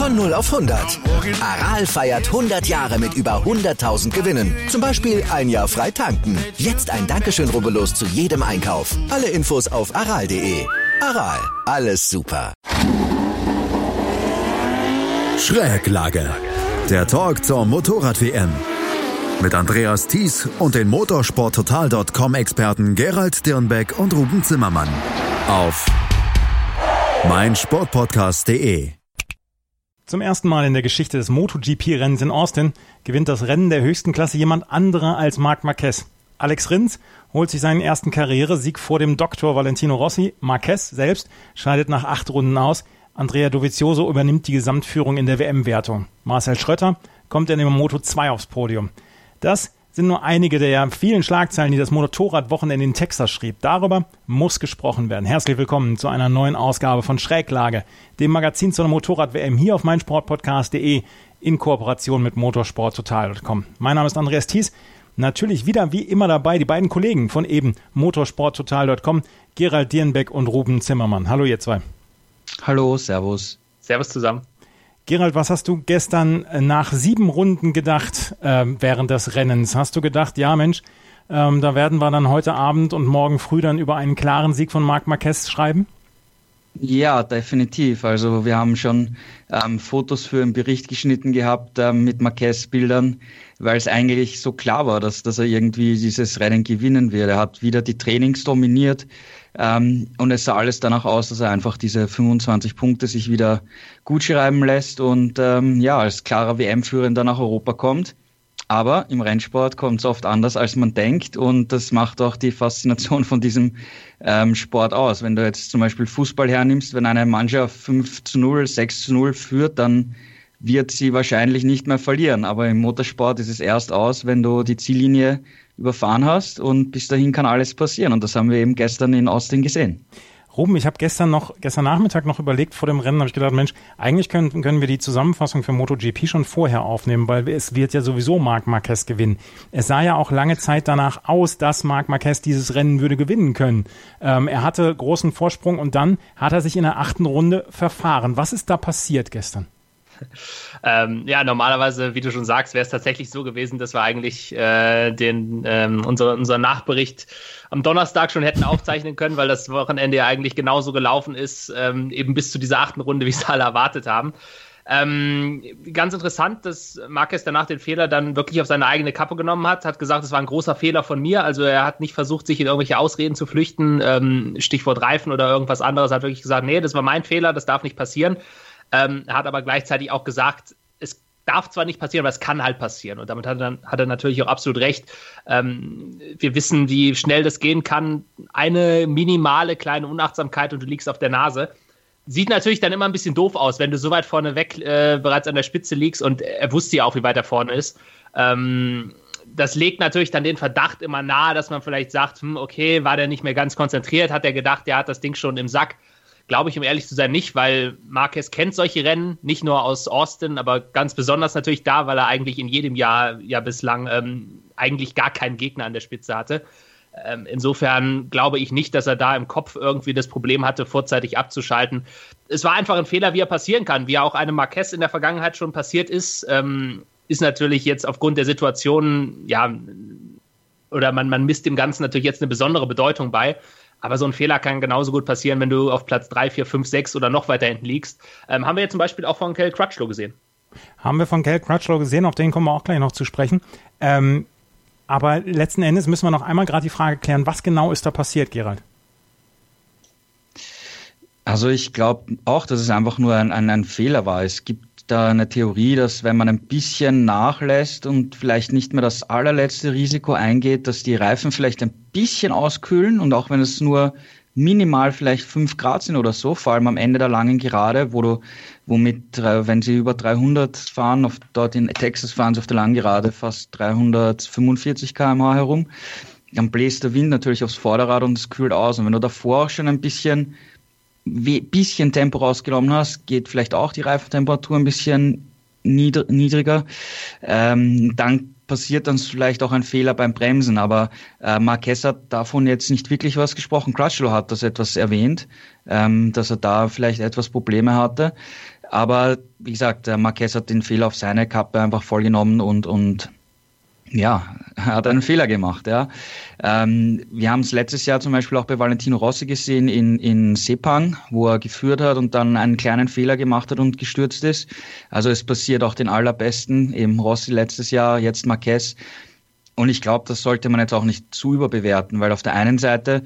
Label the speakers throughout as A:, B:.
A: Von 0 auf 100. Aral feiert 100 Jahre mit über 100.000 Gewinnen. Zum Beispiel ein Jahr frei tanken. Jetzt ein Dankeschön, rubbellos zu jedem Einkauf. Alle Infos auf aral.de. Aral, alles super.
B: Schräglage. Der Talk zur Motorrad-WM. Mit Andreas Thies und den motorsporttotal.com-Experten Gerald Dirnbeck und Ruben Zimmermann. Auf meinsportpodcast.de.
C: Zum ersten Mal in der Geschichte des MotoGP-Rennens in Austin gewinnt das Rennen der höchsten Klasse jemand anderer als Marc Marquez. Alex Rins holt sich seinen ersten Karrieresieg vor dem Doktor Valentino Rossi. Marquez selbst scheidet nach acht Runden aus. Andrea Dovizioso übernimmt die Gesamtführung in der WM-Wertung. Marcel Schrötter kommt in dem Moto 2 aufs Podium. Das sind nur einige der vielen Schlagzeilen, die das Motorradwochenende in Texas schrieb. Darüber muss gesprochen werden. Herzlich willkommen zu einer neuen Ausgabe von Schräglage, dem Magazin zur Motorrad-WM hier auf meinsportpodcast.de in Kooperation mit motorsporttotal.com. Mein Name ist Andreas Thies. Natürlich wieder wie immer dabei die beiden Kollegen von eben motorsporttotal.com, Gerald Dierenbeck und Ruben Zimmermann. Hallo ihr zwei.
D: Hallo, Servus.
E: Servus zusammen.
C: Gerald, was hast du gestern äh, nach sieben Runden gedacht äh, während des Rennens? Hast du gedacht, ja Mensch, ähm, da werden wir dann heute Abend und morgen früh dann über einen klaren Sieg von Marc Marquez schreiben?
D: Ja, definitiv. Also wir haben schon ähm, Fotos für einen Bericht geschnitten gehabt ähm, mit Marquez-Bildern, weil es eigentlich so klar war, dass, dass er irgendwie dieses Rennen gewinnen wird. Er hat wieder die Trainings dominiert. Ähm, und es sah alles danach aus, dass er einfach diese 25 Punkte sich wieder gut schreiben lässt und ähm, ja, als klarer WM-Führender nach Europa kommt. Aber im Rennsport kommt es oft anders, als man denkt. Und das macht auch die Faszination von diesem ähm, Sport aus. Wenn du jetzt zum Beispiel Fußball hernimmst, wenn eine Mannschaft 5 zu 0, 6 zu 0 führt, dann wird sie wahrscheinlich nicht mehr verlieren. Aber im Motorsport ist es erst aus, wenn du die Ziellinie überfahren hast und bis dahin kann alles passieren. Und das haben wir eben gestern in Austin gesehen.
C: Ruben, ich habe gestern noch, gestern Nachmittag noch überlegt vor dem Rennen, habe ich gedacht, Mensch, eigentlich können, können wir die Zusammenfassung für MotoGP schon vorher aufnehmen, weil es wird ja sowieso Marc Marquez gewinnen. Es sah ja auch lange Zeit danach aus, dass Marc Marquez dieses Rennen würde gewinnen können. Ähm, er hatte großen Vorsprung und dann hat er sich in der achten Runde verfahren. Was ist da passiert gestern?
E: ähm, ja, normalerweise, wie du schon sagst, wäre es tatsächlich so gewesen, dass wir eigentlich äh, den ähm, unser, unser Nachbericht am Donnerstag schon hätten aufzeichnen können, weil das Wochenende ja eigentlich genauso gelaufen ist, ähm, eben bis zu dieser achten Runde, wie es alle erwartet haben. Ähm, ganz interessant, dass Marquez danach den Fehler dann wirklich auf seine eigene Kappe genommen hat, hat gesagt, es war ein großer Fehler von mir. Also er hat nicht versucht, sich in irgendwelche Ausreden zu flüchten, ähm, Stichwort Reifen oder irgendwas anderes, hat wirklich gesagt, nee, das war mein Fehler, das darf nicht passieren. Ähm, er hat aber gleichzeitig auch gesagt, es darf zwar nicht passieren, aber es kann halt passieren. Und damit hat er, hat er natürlich auch absolut recht. Ähm, wir wissen, wie schnell das gehen kann. Eine minimale kleine Unachtsamkeit und du liegst auf der Nase. Sieht natürlich dann immer ein bisschen doof aus, wenn du so weit vorne weg äh, bereits an der Spitze liegst und er wusste ja auch, wie weit er vorne ist. Ähm, das legt natürlich dann den Verdacht immer nahe, dass man vielleicht sagt, hm, okay, war der nicht mehr ganz konzentriert, hat er gedacht, der hat das Ding schon im Sack. Glaube ich, um ehrlich zu sein, nicht, weil Marquez kennt solche Rennen, nicht nur aus Austin, aber ganz besonders natürlich da, weil er eigentlich in jedem Jahr ja bislang ähm, eigentlich gar keinen Gegner an der Spitze hatte. Ähm, insofern glaube ich nicht, dass er da im Kopf irgendwie das Problem hatte, vorzeitig abzuschalten. Es war einfach ein Fehler, wie er passieren kann, wie er auch einem Marquez in der Vergangenheit schon passiert ist. Ähm, ist natürlich jetzt aufgrund der Situation, ja, oder man, man misst dem Ganzen natürlich jetzt eine besondere Bedeutung bei. Aber so ein Fehler kann genauso gut passieren, wenn du auf Platz 3, 4, 5, 6 oder noch weiter hinten liegst. Ähm, haben wir jetzt zum Beispiel auch von Kel Crutchlow gesehen.
C: Haben wir von Kel Crutchlow gesehen, auf den kommen wir auch gleich noch zu sprechen. Ähm, aber letzten Endes müssen wir noch einmal gerade die Frage klären, was genau ist da passiert, Gerald?
D: Also ich glaube auch, dass es einfach nur ein, ein, ein Fehler war. Es gibt da eine Theorie, dass wenn man ein bisschen nachlässt und vielleicht nicht mehr das allerletzte Risiko eingeht, dass die Reifen vielleicht ein bisschen auskühlen und auch wenn es nur minimal vielleicht fünf Grad sind oder so, vor allem am Ende der langen Gerade, wo du, womit, äh, wenn sie über 300 fahren, auf, dort in Texas fahren sie auf der langen Gerade fast 345 kmh herum, dann bläst der Wind natürlich aufs Vorderrad und es kühlt aus. Und wenn du davor auch schon ein bisschen bisschen Tempo rausgenommen hast, geht vielleicht auch die Reifentemperatur ein bisschen niedriger. Ähm, dann passiert dann vielleicht auch ein Fehler beim Bremsen, aber äh, Marquez hat davon jetzt nicht wirklich was gesprochen. Crutchlow hat das etwas erwähnt, ähm, dass er da vielleicht etwas Probleme hatte. Aber wie gesagt, der Marquez hat den Fehler auf seine Kappe einfach vollgenommen und, und ja, er hat einen Fehler gemacht. Ja. Ähm, wir haben es letztes Jahr zum Beispiel auch bei Valentino Rossi gesehen in, in Sepang, wo er geführt hat und dann einen kleinen Fehler gemacht hat und gestürzt ist. Also es passiert auch den allerbesten, eben Rossi letztes Jahr, jetzt Marquez. Und ich glaube, das sollte man jetzt auch nicht zu überbewerten, weil auf der einen Seite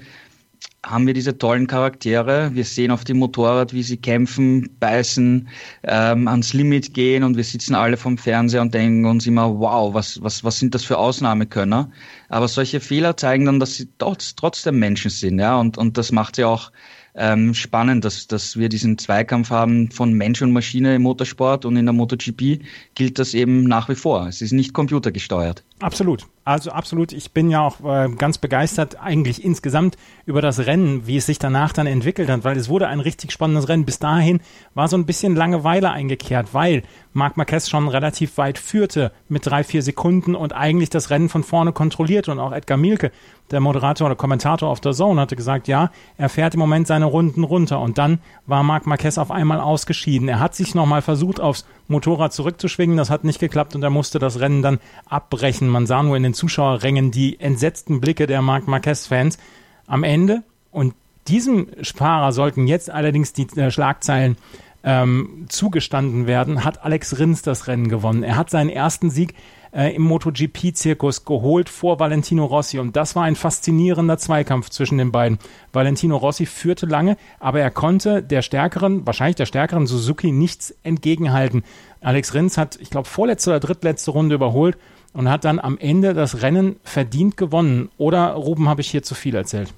D: haben wir diese tollen Charaktere. Wir sehen auf dem Motorrad, wie sie kämpfen, beißen, ähm, ans Limit gehen und wir sitzen alle vom Fernseher und denken uns immer, wow, was, was, was sind das für Ausnahmekönner? Aber solche Fehler zeigen dann, dass sie trotz, trotzdem Menschen sind, ja, und, und das macht sie auch ähm, spannend, dass, dass wir diesen Zweikampf haben von Mensch und Maschine im Motorsport und in der MotoGP gilt das eben nach wie vor. Es ist nicht computergesteuert.
C: Absolut. Also absolut. Ich bin ja auch äh, ganz begeistert eigentlich insgesamt über das Rennen, wie es sich danach dann entwickelt hat, weil es wurde ein richtig spannendes Rennen. Bis dahin war so ein bisschen Langeweile eingekehrt, weil Marc Marquez schon relativ weit führte mit drei, vier Sekunden und eigentlich das Rennen von vorne kontrollierte und auch Edgar Mielke der Moderator oder Kommentator auf der Zone hatte gesagt, ja, er fährt im Moment seine Runden runter. Und dann war Marc Marquez auf einmal ausgeschieden. Er hat sich nochmal versucht, aufs Motorrad zurückzuschwingen. Das hat nicht geklappt und er musste das Rennen dann abbrechen. Man sah nur in den Zuschauerrängen die entsetzten Blicke der Marc Marquez-Fans. Am Ende, und diesem Fahrer sollten jetzt allerdings die äh, Schlagzeilen ähm, zugestanden werden, hat Alex Rins das Rennen gewonnen. Er hat seinen ersten Sieg äh, im MotoGP-Zirkus geholt vor Valentino Rossi. Und das war ein faszinierender Zweikampf zwischen den beiden. Valentino Rossi führte lange, aber er konnte der stärkeren, wahrscheinlich der stärkeren Suzuki nichts entgegenhalten. Alex Rins hat, ich glaube, vorletzte oder drittletzte Runde überholt und hat dann am Ende das Rennen verdient gewonnen. Oder, Ruben, habe ich hier zu viel erzählt?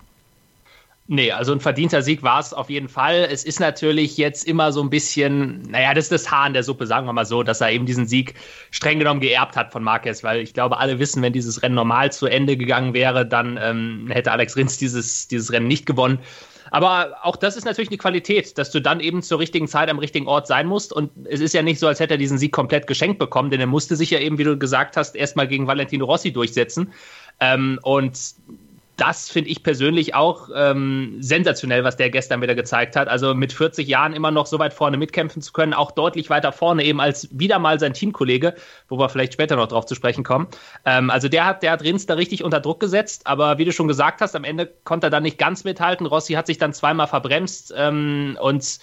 E: Nee, also ein verdienter Sieg war es auf jeden Fall. Es ist natürlich jetzt immer so ein bisschen, naja, das ist das Haar in der Suppe, sagen wir mal so, dass er eben diesen Sieg streng genommen geerbt hat von Marquez, weil ich glaube, alle wissen, wenn dieses Rennen normal zu Ende gegangen wäre, dann ähm, hätte Alex Rins dieses, dieses Rennen nicht gewonnen. Aber auch das ist natürlich eine Qualität, dass du dann eben zur richtigen Zeit am richtigen Ort sein musst. Und es ist ja nicht so, als hätte er diesen Sieg komplett geschenkt bekommen, denn er musste sich ja eben, wie du gesagt hast, erstmal gegen Valentino Rossi durchsetzen. Ähm, und das finde ich persönlich auch ähm, sensationell, was der gestern wieder gezeigt hat. Also mit 40 Jahren immer noch so weit vorne mitkämpfen zu können, auch deutlich weiter vorne eben als wieder mal sein Teamkollege, wo wir vielleicht später noch drauf zu sprechen kommen. Ähm, also der hat, der hat Rins da richtig unter Druck gesetzt, aber wie du schon gesagt hast, am Ende konnte er dann nicht ganz mithalten. Rossi hat sich dann zweimal verbremst ähm, und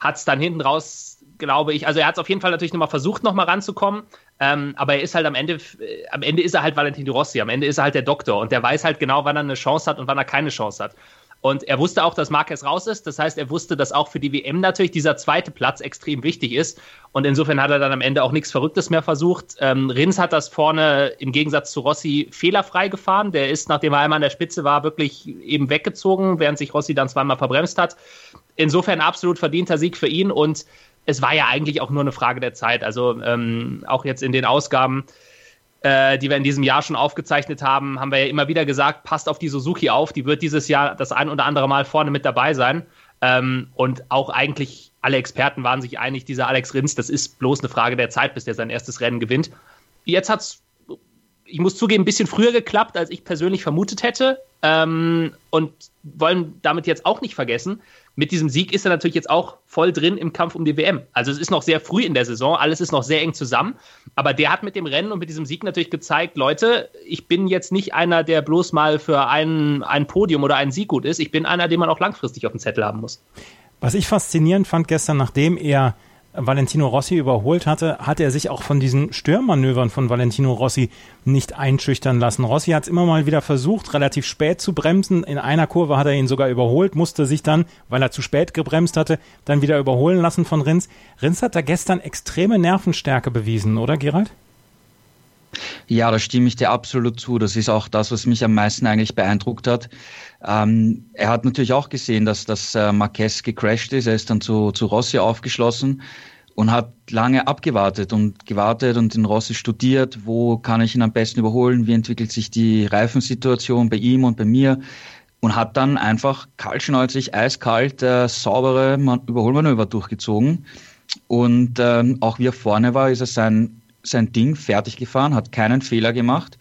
E: hat es dann hinten raus glaube ich. Also er hat es auf jeden Fall natürlich nochmal versucht, nochmal ranzukommen. Ähm, aber er ist halt am Ende, äh, am Ende ist er halt Valentino Rossi, am Ende ist er halt der Doktor und der weiß halt genau, wann er eine Chance hat und wann er keine Chance hat. Und er wusste auch, dass Marquez raus ist. Das heißt, er wusste, dass auch für die WM natürlich dieser zweite Platz extrem wichtig ist. Und insofern hat er dann am Ende auch nichts Verrücktes mehr versucht. Ähm, Rins hat das vorne im Gegensatz zu Rossi fehlerfrei gefahren. Der ist, nachdem er einmal an der Spitze war, wirklich eben weggezogen, während sich Rossi dann zweimal verbremst hat. Insofern absolut verdienter Sieg für ihn. Und es war ja eigentlich auch nur eine Frage der Zeit. Also ähm, auch jetzt in den Ausgaben, äh, die wir in diesem Jahr schon aufgezeichnet haben, haben wir ja immer wieder gesagt, passt auf die Suzuki auf, die wird dieses Jahr das ein oder andere Mal vorne mit dabei sein. Ähm, und auch eigentlich alle Experten waren sich einig, dieser Alex Rins, das ist bloß eine Frage der Zeit, bis der sein erstes Rennen gewinnt. Jetzt hat es, ich muss zugeben, ein bisschen früher geklappt, als ich persönlich vermutet hätte. Ähm, und wollen damit jetzt auch nicht vergessen, mit diesem Sieg ist er natürlich jetzt auch voll drin im Kampf um die WM. Also es ist noch sehr früh in der Saison, alles ist noch sehr eng zusammen. Aber der hat mit dem Rennen und mit diesem Sieg natürlich gezeigt, Leute, ich bin jetzt nicht einer, der bloß mal für ein, ein Podium oder einen Sieg gut ist. Ich bin einer, den man auch langfristig auf dem Zettel haben muss.
C: Was ich faszinierend fand gestern, nachdem er Valentino Rossi überholt hatte, hat er sich auch von diesen Störmanövern von Valentino Rossi nicht einschüchtern lassen. Rossi hat es immer mal wieder versucht, relativ spät zu bremsen. In einer Kurve hat er ihn sogar überholt, musste sich dann, weil er zu spät gebremst hatte, dann wieder überholen lassen von Rins. Rins hat da gestern extreme Nervenstärke bewiesen, oder Gerald?
D: Ja, da stimme ich dir absolut zu. Das ist auch das, was mich am meisten eigentlich beeindruckt hat. Ähm, er hat natürlich auch gesehen, dass das äh, Marquez gecrashed ist. Er ist dann zu, zu Rossi aufgeschlossen und hat lange abgewartet und gewartet und den Rossi studiert, wo kann ich ihn am besten überholen, wie entwickelt sich die Reifensituation bei ihm und bei mir und hat dann einfach kaltschnäuzig, eiskalt, äh, saubere Überholmanöver durchgezogen. Und ähm, auch wie er vorne war, ist er sein, sein Ding fertig gefahren, hat keinen Fehler gemacht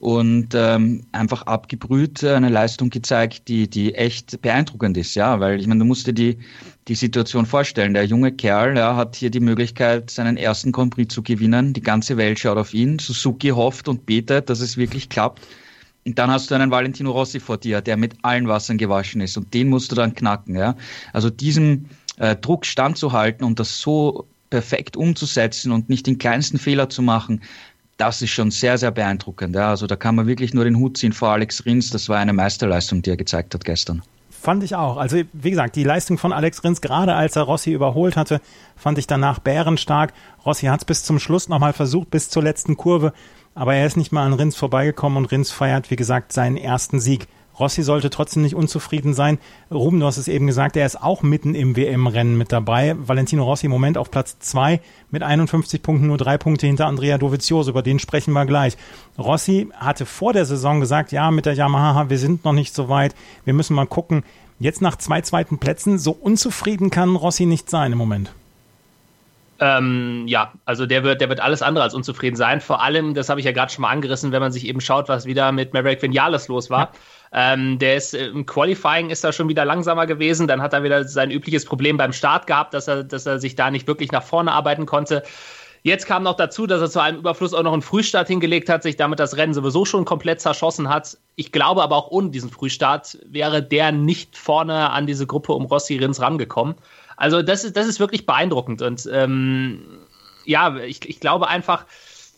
D: und ähm, einfach abgebrüht eine Leistung gezeigt, die, die echt beeindruckend ist, ja, weil ich meine, du musst dir die, die Situation vorstellen. Der junge Kerl ja, hat hier die Möglichkeit, seinen ersten Grand Prix zu gewinnen. Die ganze Welt schaut auf ihn. Suzuki hofft und betet, dass es wirklich klappt. Und dann hast du einen Valentino Rossi vor dir, der mit allen Wassern gewaschen ist und den musst du dann knacken, ja. Also diesem äh, Druck standzuhalten und das so perfekt umzusetzen und nicht den kleinsten Fehler zu machen, das ist schon sehr, sehr beeindruckend. Ja. Also da kann man wirklich nur den Hut ziehen vor Alex Rins. Das war eine Meisterleistung, die er gezeigt hat gestern.
C: Fand ich auch. Also wie gesagt, die Leistung von Alex Rins, gerade als er Rossi überholt hatte, fand ich danach bärenstark. Rossi hat es bis zum Schluss nochmal versucht, bis zur letzten Kurve, aber er ist nicht mal an Rins vorbeigekommen und Rins feiert, wie gesagt, seinen ersten Sieg. Rossi sollte trotzdem nicht unzufrieden sein. Ruben, du hast es eben gesagt, er ist auch mitten im WM-Rennen mit dabei. Valentino Rossi im Moment auf Platz zwei mit 51 Punkten, nur drei Punkte hinter Andrea Dovizioso. Über den sprechen wir gleich. Rossi hatte vor der Saison gesagt, ja, mit der Yamaha, wir sind noch nicht so weit. Wir müssen mal gucken. Jetzt nach zwei zweiten Plätzen, so unzufrieden kann Rossi nicht sein im Moment.
E: Ähm, ja, also der wird, der wird alles andere als unzufrieden sein. Vor allem, das habe ich ja gerade schon mal angerissen, wenn man sich eben schaut, was wieder mit Maverick Vinales los war. Ja. Ähm, der ist äh, im Qualifying ist er schon wieder langsamer gewesen. Dann hat er wieder sein übliches Problem beim Start gehabt, dass er, dass er sich da nicht wirklich nach vorne arbeiten konnte. Jetzt kam noch dazu, dass er zu einem Überfluss auch noch einen Frühstart hingelegt hat, sich damit das Rennen sowieso schon komplett zerschossen hat. Ich glaube aber auch ohne diesen Frühstart wäre der nicht vorne an diese Gruppe um Rossi Rins rangekommen. Also das ist, das ist wirklich beeindruckend. Und ähm, ja, ich, ich glaube einfach,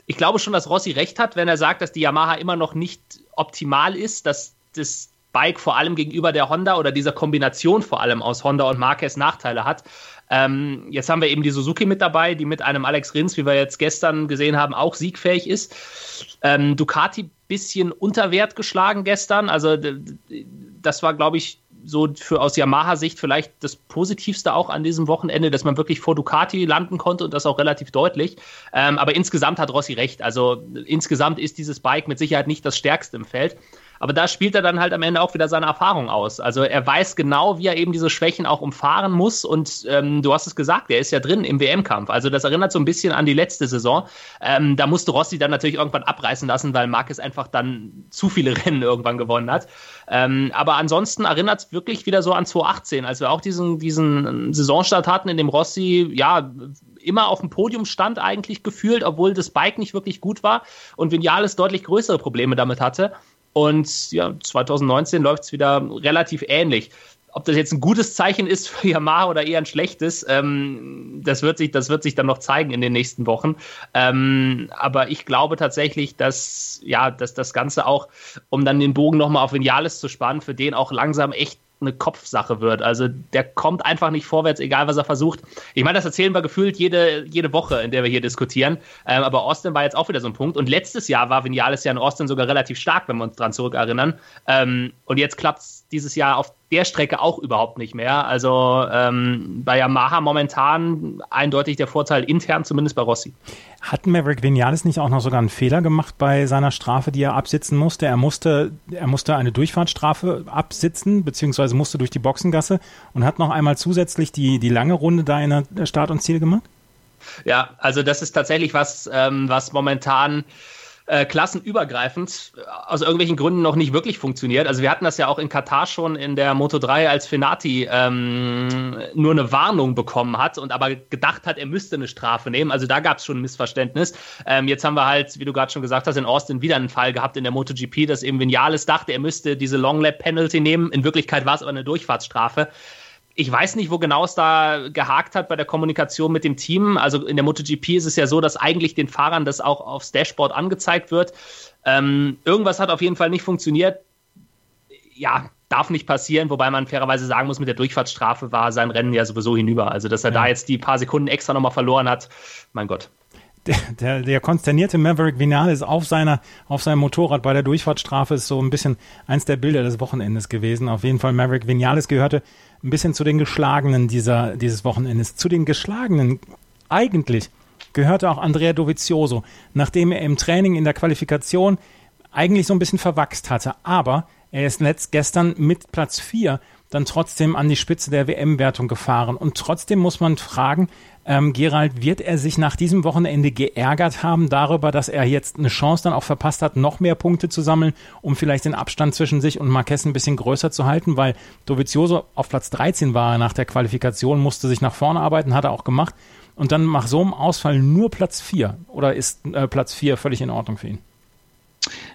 E: ich glaube schon, dass Rossi recht hat, wenn er sagt, dass die Yamaha immer noch nicht optimal ist, dass das Bike vor allem gegenüber der Honda oder dieser Kombination vor allem aus Honda und Marquez Nachteile hat. Ähm, jetzt haben wir eben die Suzuki mit dabei, die mit einem Alex Rins, wie wir jetzt gestern gesehen haben, auch siegfähig ist. Ähm, Ducati bisschen unter Wert geschlagen gestern. Also das war, glaube ich, so für aus Yamaha-Sicht vielleicht das Positivste auch an diesem Wochenende, dass man wirklich vor Ducati landen konnte und das auch relativ deutlich. Ähm, aber insgesamt hat Rossi recht. Also insgesamt ist dieses Bike mit Sicherheit nicht das stärkste im Feld. Aber da spielt er dann halt am Ende auch wieder seine Erfahrung aus. Also er weiß genau, wie er eben diese Schwächen auch umfahren muss. Und ähm, du hast es gesagt, er ist ja drin im WM-Kampf. Also das erinnert so ein bisschen an die letzte Saison. Ähm, da musste Rossi dann natürlich irgendwann abreißen lassen, weil Marquez einfach dann zu viele Rennen irgendwann gewonnen hat. Ähm, aber ansonsten erinnert es wirklich wieder so an 2018, als wir auch diesen, diesen Saisonstart hatten, in dem Rossi, ja, immer auf dem Podium stand eigentlich gefühlt, obwohl das Bike nicht wirklich gut war und Vinales deutlich größere Probleme damit hatte. Und ja, 2019 läuft es wieder relativ ähnlich. Ob das jetzt ein gutes Zeichen ist für Yamaha oder eher ein schlechtes, ähm, das, wird sich, das wird sich dann noch zeigen in den nächsten Wochen. Ähm, aber ich glaube tatsächlich, dass, ja, dass das Ganze auch, um dann den Bogen nochmal auf Vinales zu spannen, für den auch langsam echt eine Kopfsache wird. Also der kommt einfach nicht vorwärts, egal was er versucht. Ich meine, das erzählen wir gefühlt jede, jede Woche, in der wir hier diskutieren. Ähm, aber Austin war jetzt auch wieder so ein Punkt. Und letztes Jahr war Vinales ja in Austin sogar relativ stark, wenn wir uns dran zurückerinnern. Ähm, und jetzt klappt es dieses Jahr auf der Strecke auch überhaupt nicht mehr. Also ähm, bei Yamaha momentan eindeutig der Vorteil intern, zumindest bei Rossi.
C: Hat Maverick Vinales nicht auch noch sogar einen Fehler gemacht bei seiner Strafe, die er absitzen musste? Er musste, er musste eine Durchfahrtsstrafe absitzen, beziehungsweise musste durch die Boxengasse und hat noch einmal zusätzlich die, die lange Runde da in der Start und Ziel gemacht?
E: Ja, also das ist tatsächlich was, ähm, was momentan äh, klassenübergreifend aus irgendwelchen Gründen noch nicht wirklich funktioniert. Also wir hatten das ja auch in Katar schon in der Moto 3, als Fenati ähm, nur eine Warnung bekommen hat und aber gedacht hat, er müsste eine Strafe nehmen. Also da gab es schon ein Missverständnis. Ähm, jetzt haben wir halt, wie du gerade schon gesagt hast, in Austin wieder einen Fall gehabt in der MotoGP, dass eben Vinales dachte, er müsste diese Long Lap Penalty nehmen. In Wirklichkeit war es aber eine Durchfahrtsstrafe ich weiß nicht, wo genau es da gehakt hat bei der Kommunikation mit dem Team. Also in der MotoGP ist es ja so, dass eigentlich den Fahrern das auch aufs Dashboard angezeigt wird. Ähm, irgendwas hat auf jeden Fall nicht funktioniert. Ja, darf nicht passieren, wobei man fairerweise sagen muss, mit der Durchfahrtsstrafe war sein Rennen ja sowieso hinüber. Also, dass er ja. da jetzt die paar Sekunden extra nochmal verloren hat, mein Gott
C: der, der, konsternierte Maverick Vinales auf seiner, auf seinem Motorrad bei der Durchfahrtsstrafe ist so ein bisschen eins der Bilder des Wochenendes gewesen. Auf jeden Fall Maverick Vinales gehörte ein bisschen zu den Geschlagenen dieser, dieses Wochenendes. Zu den Geschlagenen eigentlich gehörte auch Andrea Dovizioso, nachdem er im Training in der Qualifikation eigentlich so ein bisschen verwachst hatte. Aber er ist letzt gestern mit Platz 4 dann trotzdem an die Spitze der WM-Wertung gefahren. Und trotzdem muss man fragen, Ähm, Gerald, wird er sich nach diesem Wochenende geärgert haben darüber, dass er jetzt eine Chance dann auch verpasst hat, noch mehr Punkte zu sammeln, um vielleicht den Abstand zwischen sich und Marquez ein bisschen größer zu halten, weil Dovizioso auf Platz 13 war nach der Qualifikation, musste sich nach vorne arbeiten, hat er auch gemacht. Und dann nach so einem Ausfall nur Platz 4. Oder ist äh, Platz 4 völlig in Ordnung für ihn?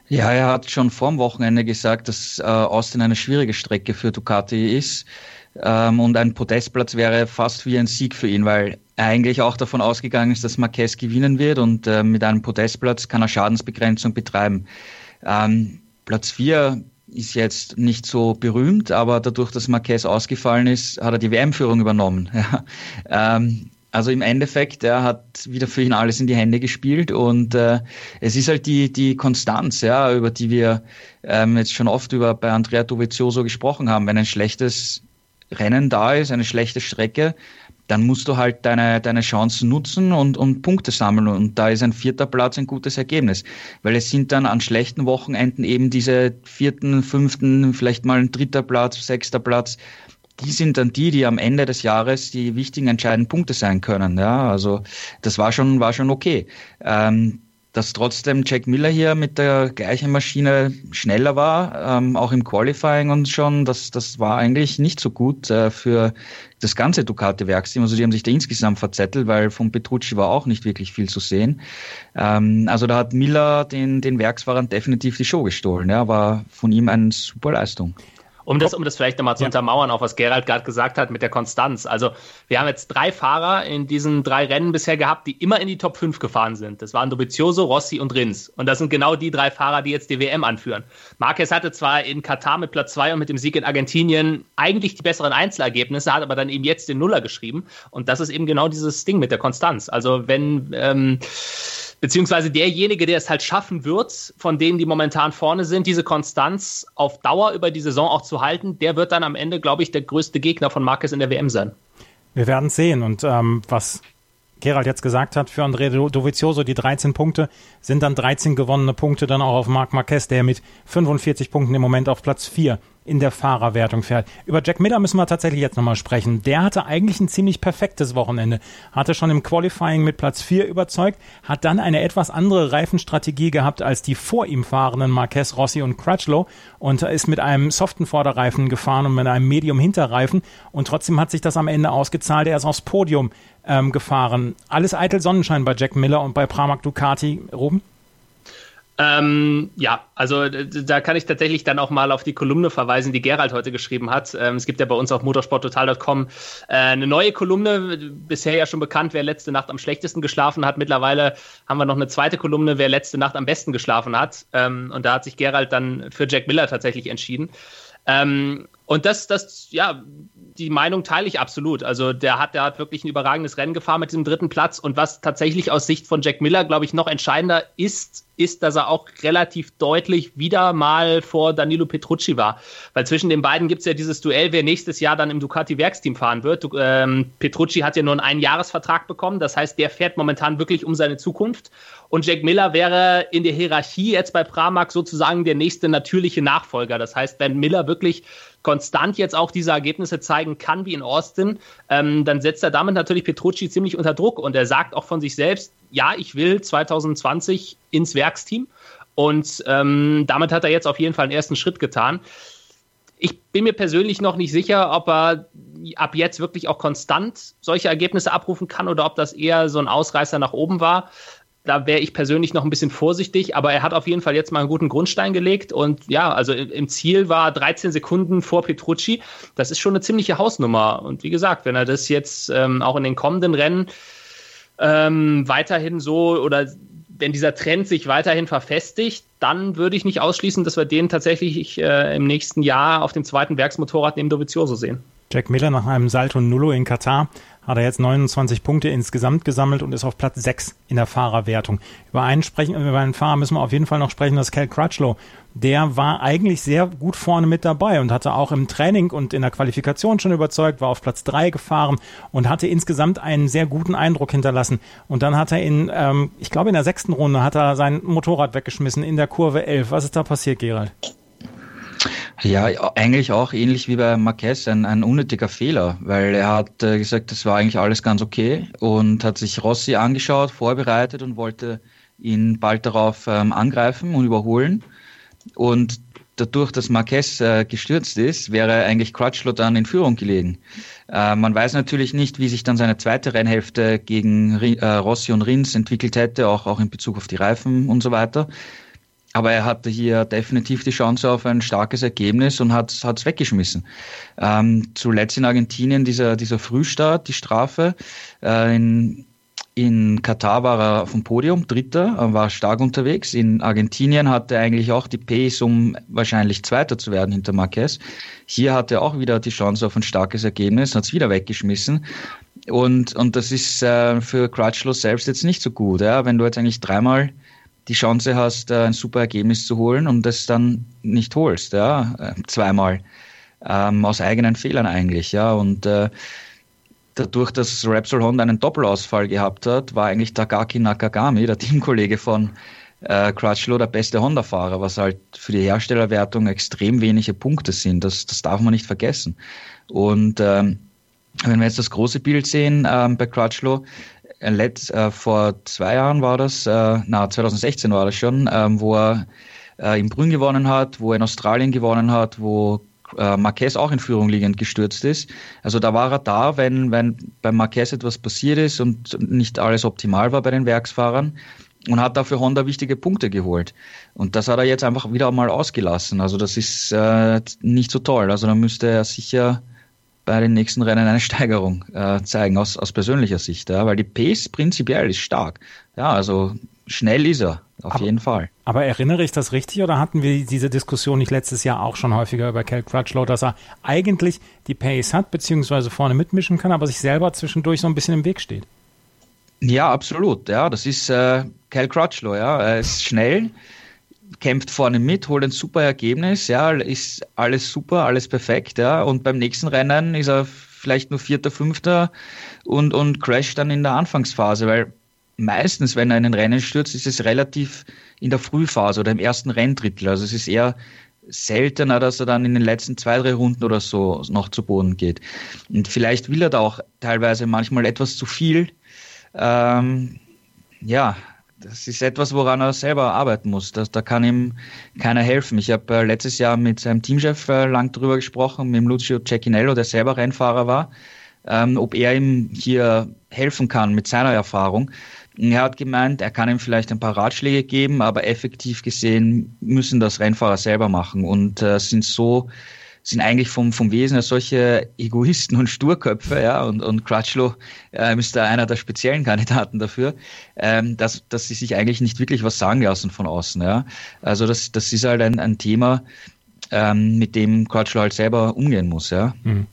D: Ja, er hat schon vor dem Wochenende gesagt, dass äh, Austin eine schwierige Strecke für Ducati ist. Ähm, und ein Podestplatz wäre fast wie ein Sieg für ihn, weil er eigentlich auch davon ausgegangen ist, dass Marquez gewinnen wird und äh, mit einem Podestplatz kann er Schadensbegrenzung betreiben. Ähm, Platz 4 ist jetzt nicht so berühmt, aber dadurch, dass Marquez ausgefallen ist, hat er die WM-Führung übernommen. Ähm, also im Endeffekt, er hat wieder für ihn alles in die Hände gespielt und äh, es ist halt die, die Konstanz, ja, über die wir ähm, jetzt schon oft über bei Andrea Dovizioso gesprochen haben. Wenn ein schlechtes Rennen da ist, eine schlechte Strecke, dann musst du halt deine, deine Chancen nutzen und, und Punkte sammeln. Und da ist ein vierter Platz ein gutes Ergebnis. Weil es sind dann an schlechten Wochenenden eben diese vierten, fünften, vielleicht mal ein dritter Platz, sechster Platz, die sind dann die, die am Ende des Jahres die wichtigen entscheidenden Punkte sein können. Ja, also das war schon, war schon okay. Ähm, dass trotzdem Jack Miller hier mit der gleichen Maschine schneller war, ähm, auch im Qualifying und schon, das, das war eigentlich nicht so gut äh, für das ganze Ducati-Werksteam. Also die haben sich da insgesamt verzettelt, weil von Petrucci war auch nicht wirklich viel zu sehen. Ähm, also da hat Miller den, den Werksfahrern definitiv die Show gestohlen. Ja, war von ihm eine super Leistung.
E: Um das, um das vielleicht nochmal zu ja. untermauern, auch was Gerald gerade gesagt hat mit der Konstanz. Also wir haben jetzt drei Fahrer in diesen drei Rennen bisher gehabt, die immer in die Top 5 gefahren sind. Das waren Dovizioso, Rossi und Rins. Und das sind genau die drei Fahrer, die jetzt die WM anführen. Marquez hatte zwar in Katar mit Platz 2 und mit dem Sieg in Argentinien eigentlich die besseren Einzelergebnisse, hat aber dann eben jetzt den Nuller geschrieben. Und das ist eben genau dieses Ding mit der Konstanz. Also wenn ähm, beziehungsweise derjenige, der es halt schaffen wird, von denen, die momentan vorne sind, diese Konstanz auf Dauer über die Saison auch zu halten, der wird dann am Ende, glaube ich, der größte Gegner von Marquez in der WM sein.
C: Wir werden sehen. Und ähm, was Gerald jetzt gesagt hat, für André Dovizioso die 13 Punkte sind dann 13 gewonnene Punkte dann auch auf Marc Marquez, der mit 45 Punkten im Moment auf Platz 4 in der Fahrerwertung fährt. Über Jack Miller müssen wir tatsächlich jetzt nochmal sprechen. Der hatte eigentlich ein ziemlich perfektes Wochenende. Hatte schon im Qualifying mit Platz 4 überzeugt, hat dann eine etwas andere Reifenstrategie gehabt als die vor ihm fahrenden Marquez, Rossi und Crutchlow und ist mit einem soften Vorderreifen gefahren und mit einem Medium Hinterreifen und trotzdem hat sich das am Ende ausgezahlt. Er ist aufs Podium ähm, gefahren. Alles eitel Sonnenschein bei Jack Miller und bei Pramac Ducati. Ruben?
E: Ähm, ja, also da kann ich tatsächlich dann auch mal auf die Kolumne verweisen, die Gerald heute geschrieben hat. Ähm, es gibt ja bei uns auf motorsporttotal.com äh, eine neue Kolumne, bisher ja schon bekannt, wer letzte Nacht am schlechtesten geschlafen hat. Mittlerweile haben wir noch eine zweite Kolumne, wer letzte Nacht am besten geschlafen hat. Ähm, und da hat sich Gerald dann für Jack Miller tatsächlich entschieden. Ähm, und das, das, ja, die Meinung teile ich absolut. Also der hat, der hat wirklich ein überragendes Rennen gefahren mit diesem dritten Platz. Und was tatsächlich aus Sicht von Jack Miller, glaube ich, noch entscheidender ist, ist, dass er auch relativ deutlich wieder mal vor Danilo Petrucci war. Weil zwischen den beiden gibt es ja dieses Duell, wer nächstes Jahr dann im Ducati-Werksteam fahren wird. Du, ähm, Petrucci hat ja nur einen Einjahresvertrag bekommen. Das heißt, der fährt momentan wirklich um seine Zukunft. Und Jack Miller wäre in der Hierarchie jetzt bei Pramac sozusagen der nächste natürliche Nachfolger. Das heißt, wenn Miller wirklich konstant jetzt auch diese Ergebnisse zeigen kann wie in Austin, ähm, dann setzt er damit natürlich Petrucci ziemlich unter Druck und er sagt auch von sich selbst, ja, ich will 2020 ins Werksteam und ähm, damit hat er jetzt auf jeden Fall einen ersten Schritt getan. Ich bin mir persönlich noch nicht sicher, ob er ab jetzt wirklich auch konstant solche Ergebnisse abrufen kann oder ob das eher so ein Ausreißer nach oben war. Da wäre ich persönlich noch ein bisschen vorsichtig, aber er hat auf jeden Fall jetzt mal einen guten Grundstein gelegt und ja, also im Ziel war 13 Sekunden vor Petrucci. Das ist schon eine ziemliche Hausnummer. Und wie gesagt, wenn er das jetzt ähm, auch in den kommenden Rennen ähm, weiterhin so oder wenn dieser Trend sich weiterhin verfestigt, dann würde ich nicht ausschließen, dass wir den tatsächlich äh, im nächsten Jahr auf dem zweiten Werksmotorrad neben Dovizioso sehen.
C: Jack Miller nach einem Salto Nullo in Katar hat er jetzt 29 Punkte insgesamt gesammelt und ist auf Platz 6 in der Fahrerwertung. Über einen, sprechen, über einen Fahrer müssen wir auf jeden Fall noch sprechen, das ist Cal Crutchlow. Der war eigentlich sehr gut vorne mit dabei und hatte auch im Training und in der Qualifikation schon überzeugt, war auf Platz 3 gefahren und hatte insgesamt einen sehr guten Eindruck hinterlassen. Und dann hat er in, ähm, ich glaube in der sechsten Runde, hat er sein Motorrad weggeschmissen in der Kurve 11. Was ist da passiert, Gerald?
D: Ja, eigentlich auch ähnlich wie bei Marquez, ein, ein unnötiger Fehler, weil er hat äh, gesagt, das war eigentlich alles ganz okay und hat sich Rossi angeschaut, vorbereitet und wollte ihn bald darauf ähm, angreifen und überholen. Und dadurch, dass Marquez äh, gestürzt ist, wäre eigentlich Crutchlow dann in Führung gelegen. Äh, man weiß natürlich nicht, wie sich dann seine zweite Rennhälfte gegen äh, Rossi und Rins entwickelt hätte, auch, auch in Bezug auf die Reifen und so weiter. Aber er hatte hier definitiv die Chance auf ein starkes Ergebnis und hat es weggeschmissen. Ähm, zuletzt in Argentinien dieser, dieser Frühstart, die Strafe. Äh, in, in Katar war er dem Podium, Dritter, war stark unterwegs. In Argentinien hatte er eigentlich auch die Pace, um wahrscheinlich Zweiter zu werden hinter Marquez. Hier hatte er auch wieder die Chance auf ein starkes Ergebnis, hat es wieder weggeschmissen. Und, und das ist äh, für Crutchlow selbst jetzt nicht so gut. Ja? Wenn du jetzt eigentlich dreimal die Chance hast, äh, ein super Ergebnis zu holen und das dann nicht holst, ja, äh, zweimal. Ähm, aus eigenen Fehlern eigentlich, ja. Und äh, dadurch, dass Repsol Honda einen Doppelausfall gehabt hat, war eigentlich Takaki Nakagami, der Teamkollege von äh, Crutchlow, der beste Honda-Fahrer, was halt für die Herstellerwertung extrem wenige Punkte sind. Das, das darf man nicht vergessen. Und ähm, wenn wir jetzt das große Bild sehen ähm, bei Crutchlow, letzt, äh, vor zwei Jahren war das, äh, na 2016 war das schon, ähm, wo er äh, in Brünn gewonnen hat, wo er in Australien gewonnen hat, wo äh, Marquez auch in Führung liegend gestürzt ist. Also da war er da, wenn, wenn beim Marquez etwas passiert ist und nicht alles optimal war bei den Werksfahrern und hat dafür Honda wichtige Punkte geholt. Und das hat er jetzt einfach wieder mal ausgelassen. Also das ist äh, nicht so toll. Also da müsste er sicher bei den nächsten Rennen eine Steigerung äh, zeigen aus, aus persönlicher Sicht, ja, weil die Pace prinzipiell ist stark. Ja, also schnell ist er, auf
C: aber,
D: jeden Fall.
C: Aber erinnere ich das richtig oder hatten wir diese Diskussion nicht letztes Jahr auch schon häufiger über Cal Crutchlow, dass er eigentlich die Pace hat, beziehungsweise vorne mitmischen kann, aber sich selber zwischendurch so ein bisschen im Weg steht?
D: Ja, absolut. Ja, das ist äh, Cal Crutchlow, ja. Er ist schnell, kämpft vorne mit, holt ein super Ergebnis, ja, ist alles super, alles perfekt, ja. Und beim nächsten Rennen ist er vielleicht nur Vierter, Fünfter und, und crasht dann in der Anfangsphase, weil meistens, wenn er in ein Rennen stürzt, ist es relativ in der Frühphase oder im ersten Renndrittel. Also es ist eher seltener, dass er dann in den letzten zwei, drei Runden oder so noch zu Boden geht. Und vielleicht will er da auch teilweise manchmal etwas zu viel. Ähm, ja, das ist etwas, woran er selber arbeiten muss. Das, da kann ihm keiner helfen. Ich habe äh, letztes Jahr mit seinem Teamchef äh, lang darüber gesprochen, mit Lucio Cecchinello, der selber Rennfahrer war, ähm, ob er ihm hier helfen kann mit seiner Erfahrung. Er hat gemeint, er kann ihm vielleicht ein paar Ratschläge geben, aber effektiv gesehen müssen das Rennfahrer selber machen und äh, sind so sind eigentlich vom, vom Wesen her solche Egoisten und Sturköpfe, ja, und, und Crutchlow ähm, ist da einer der speziellen Kandidaten dafür, ähm, dass, dass sie sich eigentlich nicht wirklich was sagen lassen von außen, ja. Also das, das ist halt ein, ein Thema, ähm, mit dem Crutchlow halt selber umgehen muss, ja. Mhm.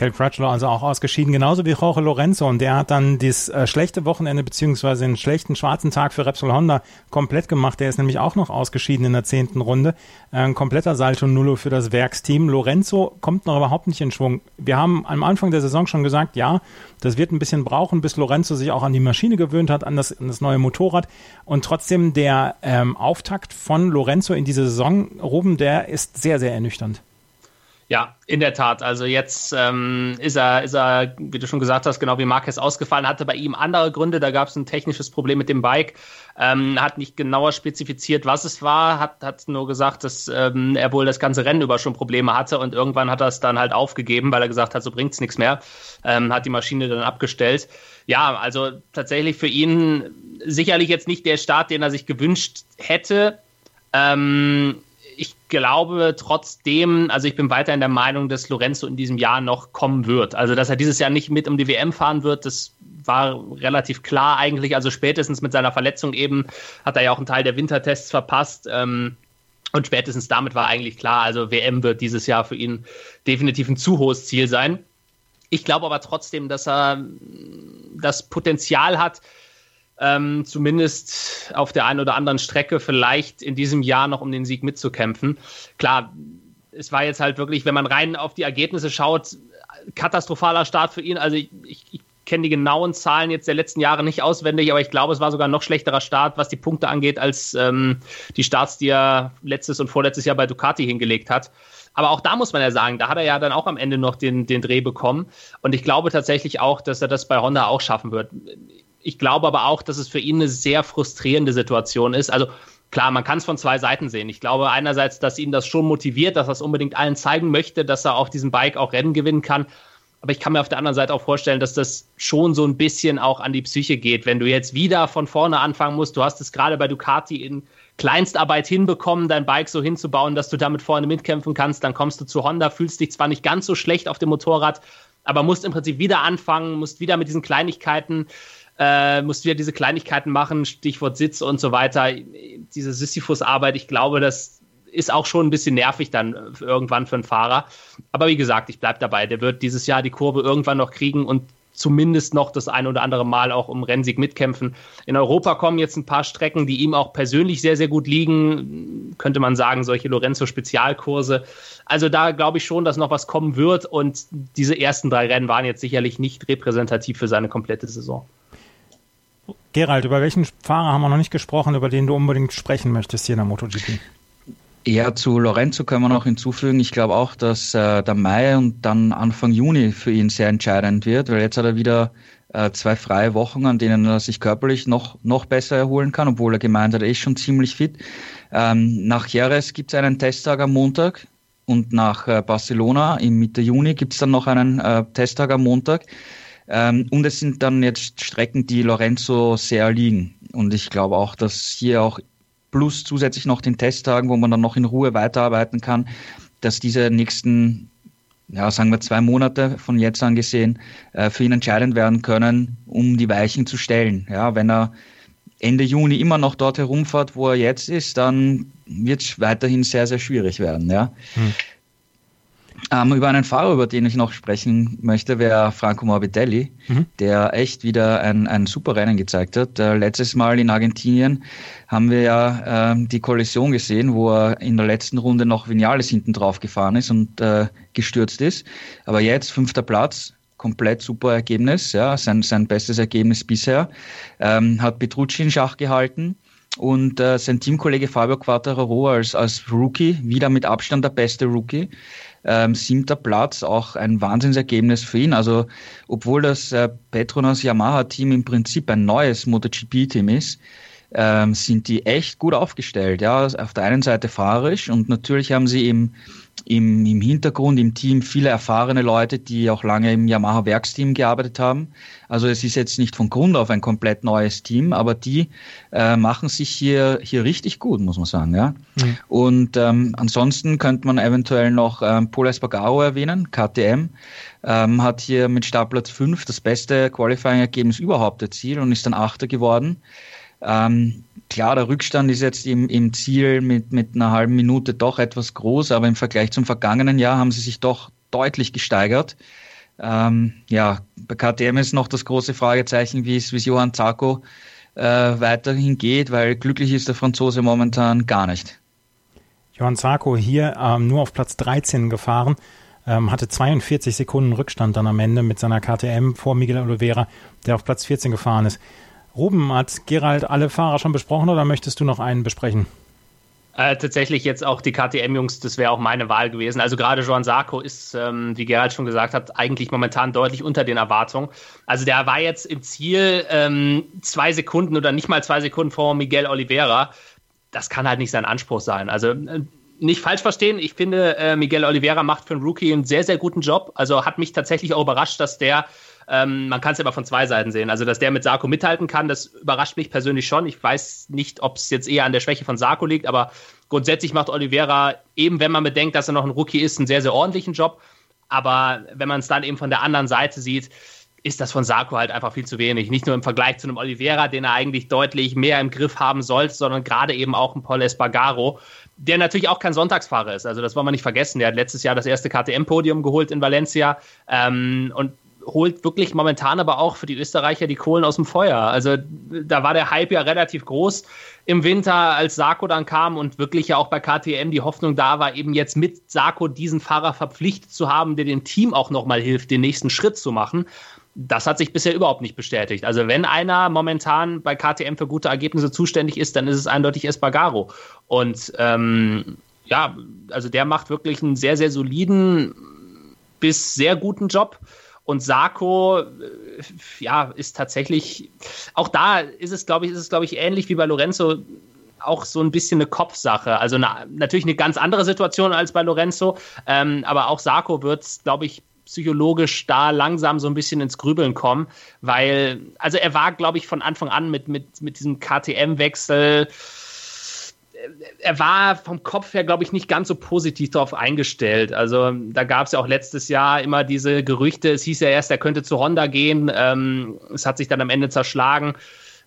C: Cal Crutchlow also auch ausgeschieden, genauso wie Jorge Lorenzo. Und der hat dann das äh, schlechte Wochenende beziehungsweise den schlechten schwarzen Tag für Repsol Honda komplett gemacht. Der ist nämlich auch noch ausgeschieden in der zehnten Runde. Äh, ein kompletter Salto Nullo für das Werksteam. Lorenzo kommt noch überhaupt nicht in Schwung. Wir haben am Anfang der Saison schon gesagt, ja, das wird ein bisschen brauchen, bis Lorenzo sich auch an die Maschine gewöhnt hat, an das, an das neue Motorrad. Und trotzdem der ähm, Auftakt von Lorenzo in diese Saison, Ruben, der ist sehr, sehr ernüchternd.
E: Ja, in der Tat. Also jetzt ähm, ist er, ist er, wie du schon gesagt hast, genau wie Marquez ausgefallen, hatte bei ihm andere Gründe. Da gab es ein technisches Problem mit dem Bike. Ähm, hat nicht genauer spezifiziert, was es war, hat, hat nur gesagt, dass ähm, er wohl das ganze Rennen über schon Probleme hatte und irgendwann hat er es dann halt aufgegeben, weil er gesagt hat, so bringt's nichts mehr. Ähm, hat die Maschine dann abgestellt. Ja, also tatsächlich für ihn sicherlich jetzt nicht der Start, den er sich gewünscht hätte. Ähm, ich glaube trotzdem, also ich bin weiterhin der Meinung, dass Lorenzo in diesem Jahr noch kommen wird. Also, dass er dieses Jahr nicht mit um die WM fahren wird, das war relativ klar eigentlich. Also spätestens mit seiner Verletzung eben hat er ja auch einen Teil der Wintertests verpasst. Ähm, und spätestens damit war eigentlich klar, also WM wird dieses Jahr für ihn definitiv ein zu hohes Ziel sein. Ich glaube aber trotzdem, dass er das Potenzial hat, ähm, zumindest auf der einen oder anderen Strecke vielleicht in diesem Jahr noch um den Sieg mitzukämpfen. Klar, es war jetzt halt wirklich, wenn man rein auf die Ergebnisse schaut, katastrophaler Start für ihn. Also ich, ich, ich kenne die genauen Zahlen jetzt der letzten Jahre nicht auswendig, aber ich glaube, es war sogar ein noch schlechterer Start, was die Punkte angeht, als ähm, die Starts, die er letztes und vorletztes Jahr bei Ducati hingelegt hat. Aber auch da muss man ja sagen, da hat er ja dann auch am Ende noch den, den Dreh bekommen. Und ich glaube tatsächlich auch, dass er das bei Honda auch schaffen wird. Ich glaube aber auch, dass es für ihn eine sehr frustrierende Situation ist. Also klar, man kann es von zwei Seiten sehen. Ich glaube einerseits, dass ihn das schon motiviert, dass er es unbedingt allen zeigen möchte, dass er auf diesem Bike auch Rennen gewinnen kann. Aber ich kann mir auf der anderen Seite auch vorstellen, dass das schon so ein bisschen auch an die Psyche geht, wenn du jetzt wieder von vorne anfangen musst. Du hast es gerade bei Ducati in Kleinstarbeit hinbekommen, dein Bike so hinzubauen, dass du damit vorne mitkämpfen kannst. Dann kommst du zu Honda, fühlst dich zwar nicht ganz so schlecht auf dem Motorrad, aber musst im Prinzip wieder anfangen, musst wieder mit diesen Kleinigkeiten, äh, musst wieder diese Kleinigkeiten machen, Stichwort Sitz und so weiter. Diese Sisyphus-Arbeit, ich glaube, das ist auch schon ein bisschen nervig dann äh, irgendwann für einen Fahrer. Aber wie gesagt, ich bleibe dabei. Der wird dieses Jahr die Kurve irgendwann noch kriegen und zumindest noch das ein oder andere Mal auch um Rennsieg mitkämpfen. In Europa kommen jetzt ein paar Strecken, die ihm auch persönlich sehr, sehr gut liegen. Könnte man sagen, solche Lorenzo-Spezialkurse. Also da glaube ich schon, dass noch was kommen wird. Und diese ersten drei Rennen waren jetzt sicherlich nicht repräsentativ für seine komplette Saison.
C: Gerald, über welchen Fahrer haben wir noch nicht gesprochen, über den du unbedingt sprechen möchtest hier in der MotoGP?
D: Ja, zu Lorenzo können wir noch hinzufügen. Ich glaube auch, dass äh, der Mai und dann Anfang Juni für ihn sehr entscheidend wird, weil jetzt hat er wieder äh, zwei freie Wochen, an denen er sich körperlich noch, noch besser erholen kann, obwohl er gemeint hat, er ist schon ziemlich fit. Ähm, nach Jerez gibt es einen Testtag am Montag und nach äh, Barcelona im Mitte Juni gibt es dann noch einen äh, Testtag am Montag. Ähm, und es sind dann jetzt Strecken, die Lorenzo sehr liegen. Und ich glaube auch, dass hier auch plus zusätzlich noch den Testtagen, wo man dann noch in Ruhe weiterarbeiten kann, dass diese nächsten, ja, sagen wir zwei Monate von jetzt an gesehen, äh, für ihn entscheidend werden können, um die Weichen zu stellen. Ja, wenn er Ende Juni immer noch dort herumfährt, wo er jetzt ist, dann wird es weiterhin sehr, sehr schwierig werden. Ja. Hm. Ähm, über einen Fahrer, über den ich noch sprechen möchte, wäre Franco Morbidelli, mhm. der echt wieder ein, ein super Rennen gezeigt hat. Äh, letztes Mal in Argentinien haben wir ja äh, die Kollision gesehen, wo er in der letzten Runde noch Vinales hinten drauf gefahren ist und äh, gestürzt ist. Aber jetzt fünfter Platz, komplett super Ergebnis, ja, sein, sein bestes Ergebnis bisher. Ähm, hat Petrucci in Schach gehalten und äh, sein Teamkollege Fabio Quattararo als, als Rookie, wieder mit Abstand der beste Rookie ähm, siebter Platz, auch ein Wahnsinnsergebnis für ihn. Also obwohl das äh, Petronas Yamaha-Team im Prinzip ein neues MotoGP-Team ist, ähm, sind die echt gut aufgestellt. Ja, auf der einen Seite fahrerisch und natürlich haben sie im im, im Hintergrund, im Team viele erfahrene Leute, die auch lange im Yamaha-Werksteam gearbeitet haben. Also es ist jetzt nicht von Grund auf ein komplett neues Team, aber die äh, machen sich hier, hier richtig gut, muss man sagen. Ja? Mhm. Und ähm, ansonsten könnte man eventuell noch ähm, Paul Espargaro erwähnen, KTM. Ähm, hat hier mit Startplatz 5 das beste Qualifying-Ergebnis überhaupt erzielt und ist dann Achter geworden. Ähm, klar, der Rückstand ist jetzt im, im Ziel mit, mit einer halben Minute doch etwas groß, aber im Vergleich zum vergangenen Jahr haben sie sich doch deutlich gesteigert. Ähm, ja, bei KTM ist noch das große Fragezeichen, wie es, Johann Zarco äh, weiterhin geht, weil glücklich ist der Franzose momentan gar nicht.
C: Johann Zarco hier ähm, nur auf Platz 13 gefahren, ähm, hatte 42 Sekunden Rückstand dann am Ende mit seiner KTM vor Miguel Oliveira, der auf Platz 14 gefahren ist. Ruben, hat Gerald alle Fahrer schon besprochen oder möchtest du noch einen besprechen?
E: Äh, tatsächlich jetzt auch die KTM-Jungs, das wäre auch meine Wahl gewesen. Also gerade Joan Sarko ist, ähm, wie Gerald schon gesagt hat, eigentlich momentan deutlich unter den Erwartungen. Also der war jetzt im Ziel ähm, zwei Sekunden oder nicht mal zwei Sekunden vor Miguel Oliveira. Das kann halt nicht sein Anspruch sein. Also äh, nicht falsch verstehen, ich finde, äh, Miguel Oliveira macht für einen Rookie einen sehr, sehr guten Job. Also hat mich tatsächlich auch überrascht, dass der ähm, man kann es aber von zwei Seiten sehen. Also, dass der mit Sarko mithalten kann, das überrascht mich persönlich schon. Ich weiß nicht, ob es jetzt eher an der Schwäche von Sarko liegt, aber grundsätzlich macht Oliveira, eben wenn man bedenkt, dass er noch ein Rookie ist, einen sehr, sehr ordentlichen Job. Aber wenn man es dann eben von der anderen Seite sieht, ist das von Sarko halt einfach viel zu wenig. Nicht nur im Vergleich zu einem Oliveira, den er eigentlich deutlich mehr im Griff haben sollte, sondern gerade eben auch ein Paul Espargaro, der natürlich auch kein Sonntagsfahrer ist. Also das wollen wir nicht vergessen. Der hat letztes Jahr das erste KTM-Podium geholt in Valencia ähm, und holt wirklich momentan aber auch für die Österreicher die Kohlen aus dem Feuer. Also da war der Hype ja relativ groß im Winter, als Sarko dann kam und wirklich ja auch bei KTM die Hoffnung da war, eben jetzt mit Sarko diesen Fahrer verpflichtet zu haben, der dem Team auch nochmal hilft, den nächsten Schritt zu machen. Das hat sich bisher überhaupt nicht bestätigt. Also wenn einer momentan bei KTM für gute Ergebnisse zuständig ist, dann ist es eindeutig Espargaro. Und ähm, ja, also der macht wirklich einen sehr, sehr soliden bis sehr guten Job. Und Sarko, äh, ja, ist tatsächlich, auch da ist es, glaube ich, ist es, glaube ich, ähnlich wie bei Lorenzo auch so ein bisschen eine Kopfsache. Also eine, natürlich eine ganz andere Situation als bei Lorenzo, ähm, aber auch Sarko wird, glaube ich, psychologisch da langsam so ein bisschen ins Grübeln kommen, weil, also er war, glaube ich, von Anfang an mit, mit, mit diesem KTM-Wechsel, er war vom Kopf her, glaube ich, nicht ganz so positiv darauf eingestellt. Also da gab es ja auch letztes Jahr immer diese Gerüchte, es hieß ja erst, er könnte zu Honda gehen, ähm, es hat sich dann am Ende zerschlagen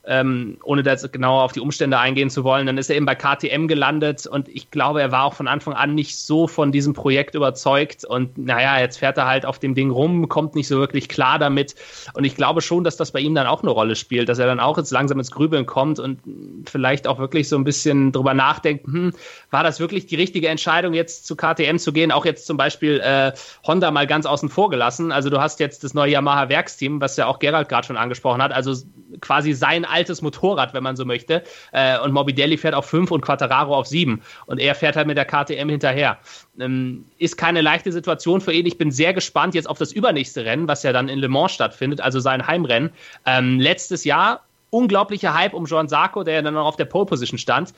E: ähm, ohne da jetzt genauer auf die Umstände eingehen zu wollen. Dann ist er eben bei KTM gelandet und ich glaube, er war auch von Anfang an nicht so von diesem Projekt überzeugt. Und naja, jetzt fährt er halt auf dem Ding rum, kommt nicht so wirklich klar damit. Und ich glaube schon, dass das bei ihm dann auch eine Rolle spielt, dass er dann auch jetzt langsam ins Grübeln kommt und vielleicht auch wirklich so ein bisschen drüber nachdenkt, hm, war das wirklich die richtige Entscheidung, jetzt zu KTM zu gehen? Auch jetzt zum Beispiel äh, Honda mal ganz außen vor gelassen. Also du hast jetzt das neue Yamaha Werksteam, was ja auch Gerald gerade schon angesprochen hat. Also quasi sein altes Motorrad, wenn man so möchte. Äh, und Morbidelli fährt auf 5 und Quattararo auf 7. Und er fährt halt mit der KTM hinterher. Ähm, ist keine leichte Situation für ihn. Ich bin sehr gespannt jetzt auf das übernächste Rennen, was ja dann in Le Mans stattfindet, also sein Heimrennen. Ähm, letztes Jahr unglaublicher Hype um Jean Sarko, der ja dann noch auf der Pole Position stand.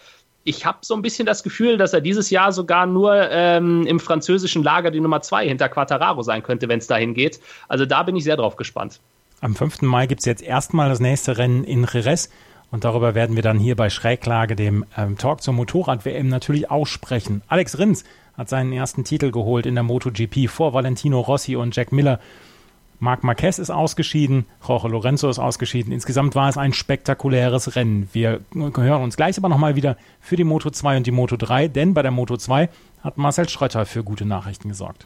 E: Ich habe so ein bisschen das Gefühl, dass er dieses Jahr sogar nur ähm, im französischen Lager die Nummer 2 hinter Quattararo sein könnte, wenn es dahin geht. Also da bin ich sehr drauf gespannt.
C: Am 5. Mai gibt es jetzt erstmal das nächste Rennen in Jerez. Und darüber werden wir dann hier bei Schräglage, dem ähm, Talk zur Motorrad-WM, natürlich auch sprechen. Alex Rins hat seinen ersten Titel geholt in der MotoGP vor Valentino Rossi und Jack Miller. Marc Marquez ist ausgeschieden, Jorge Lorenzo ist ausgeschieden. Insgesamt war es ein spektakuläres Rennen. Wir hören uns gleich aber nochmal wieder für die Moto 2 und die Moto 3, denn bei der Moto 2 hat Marcel Schröter für gute Nachrichten gesorgt.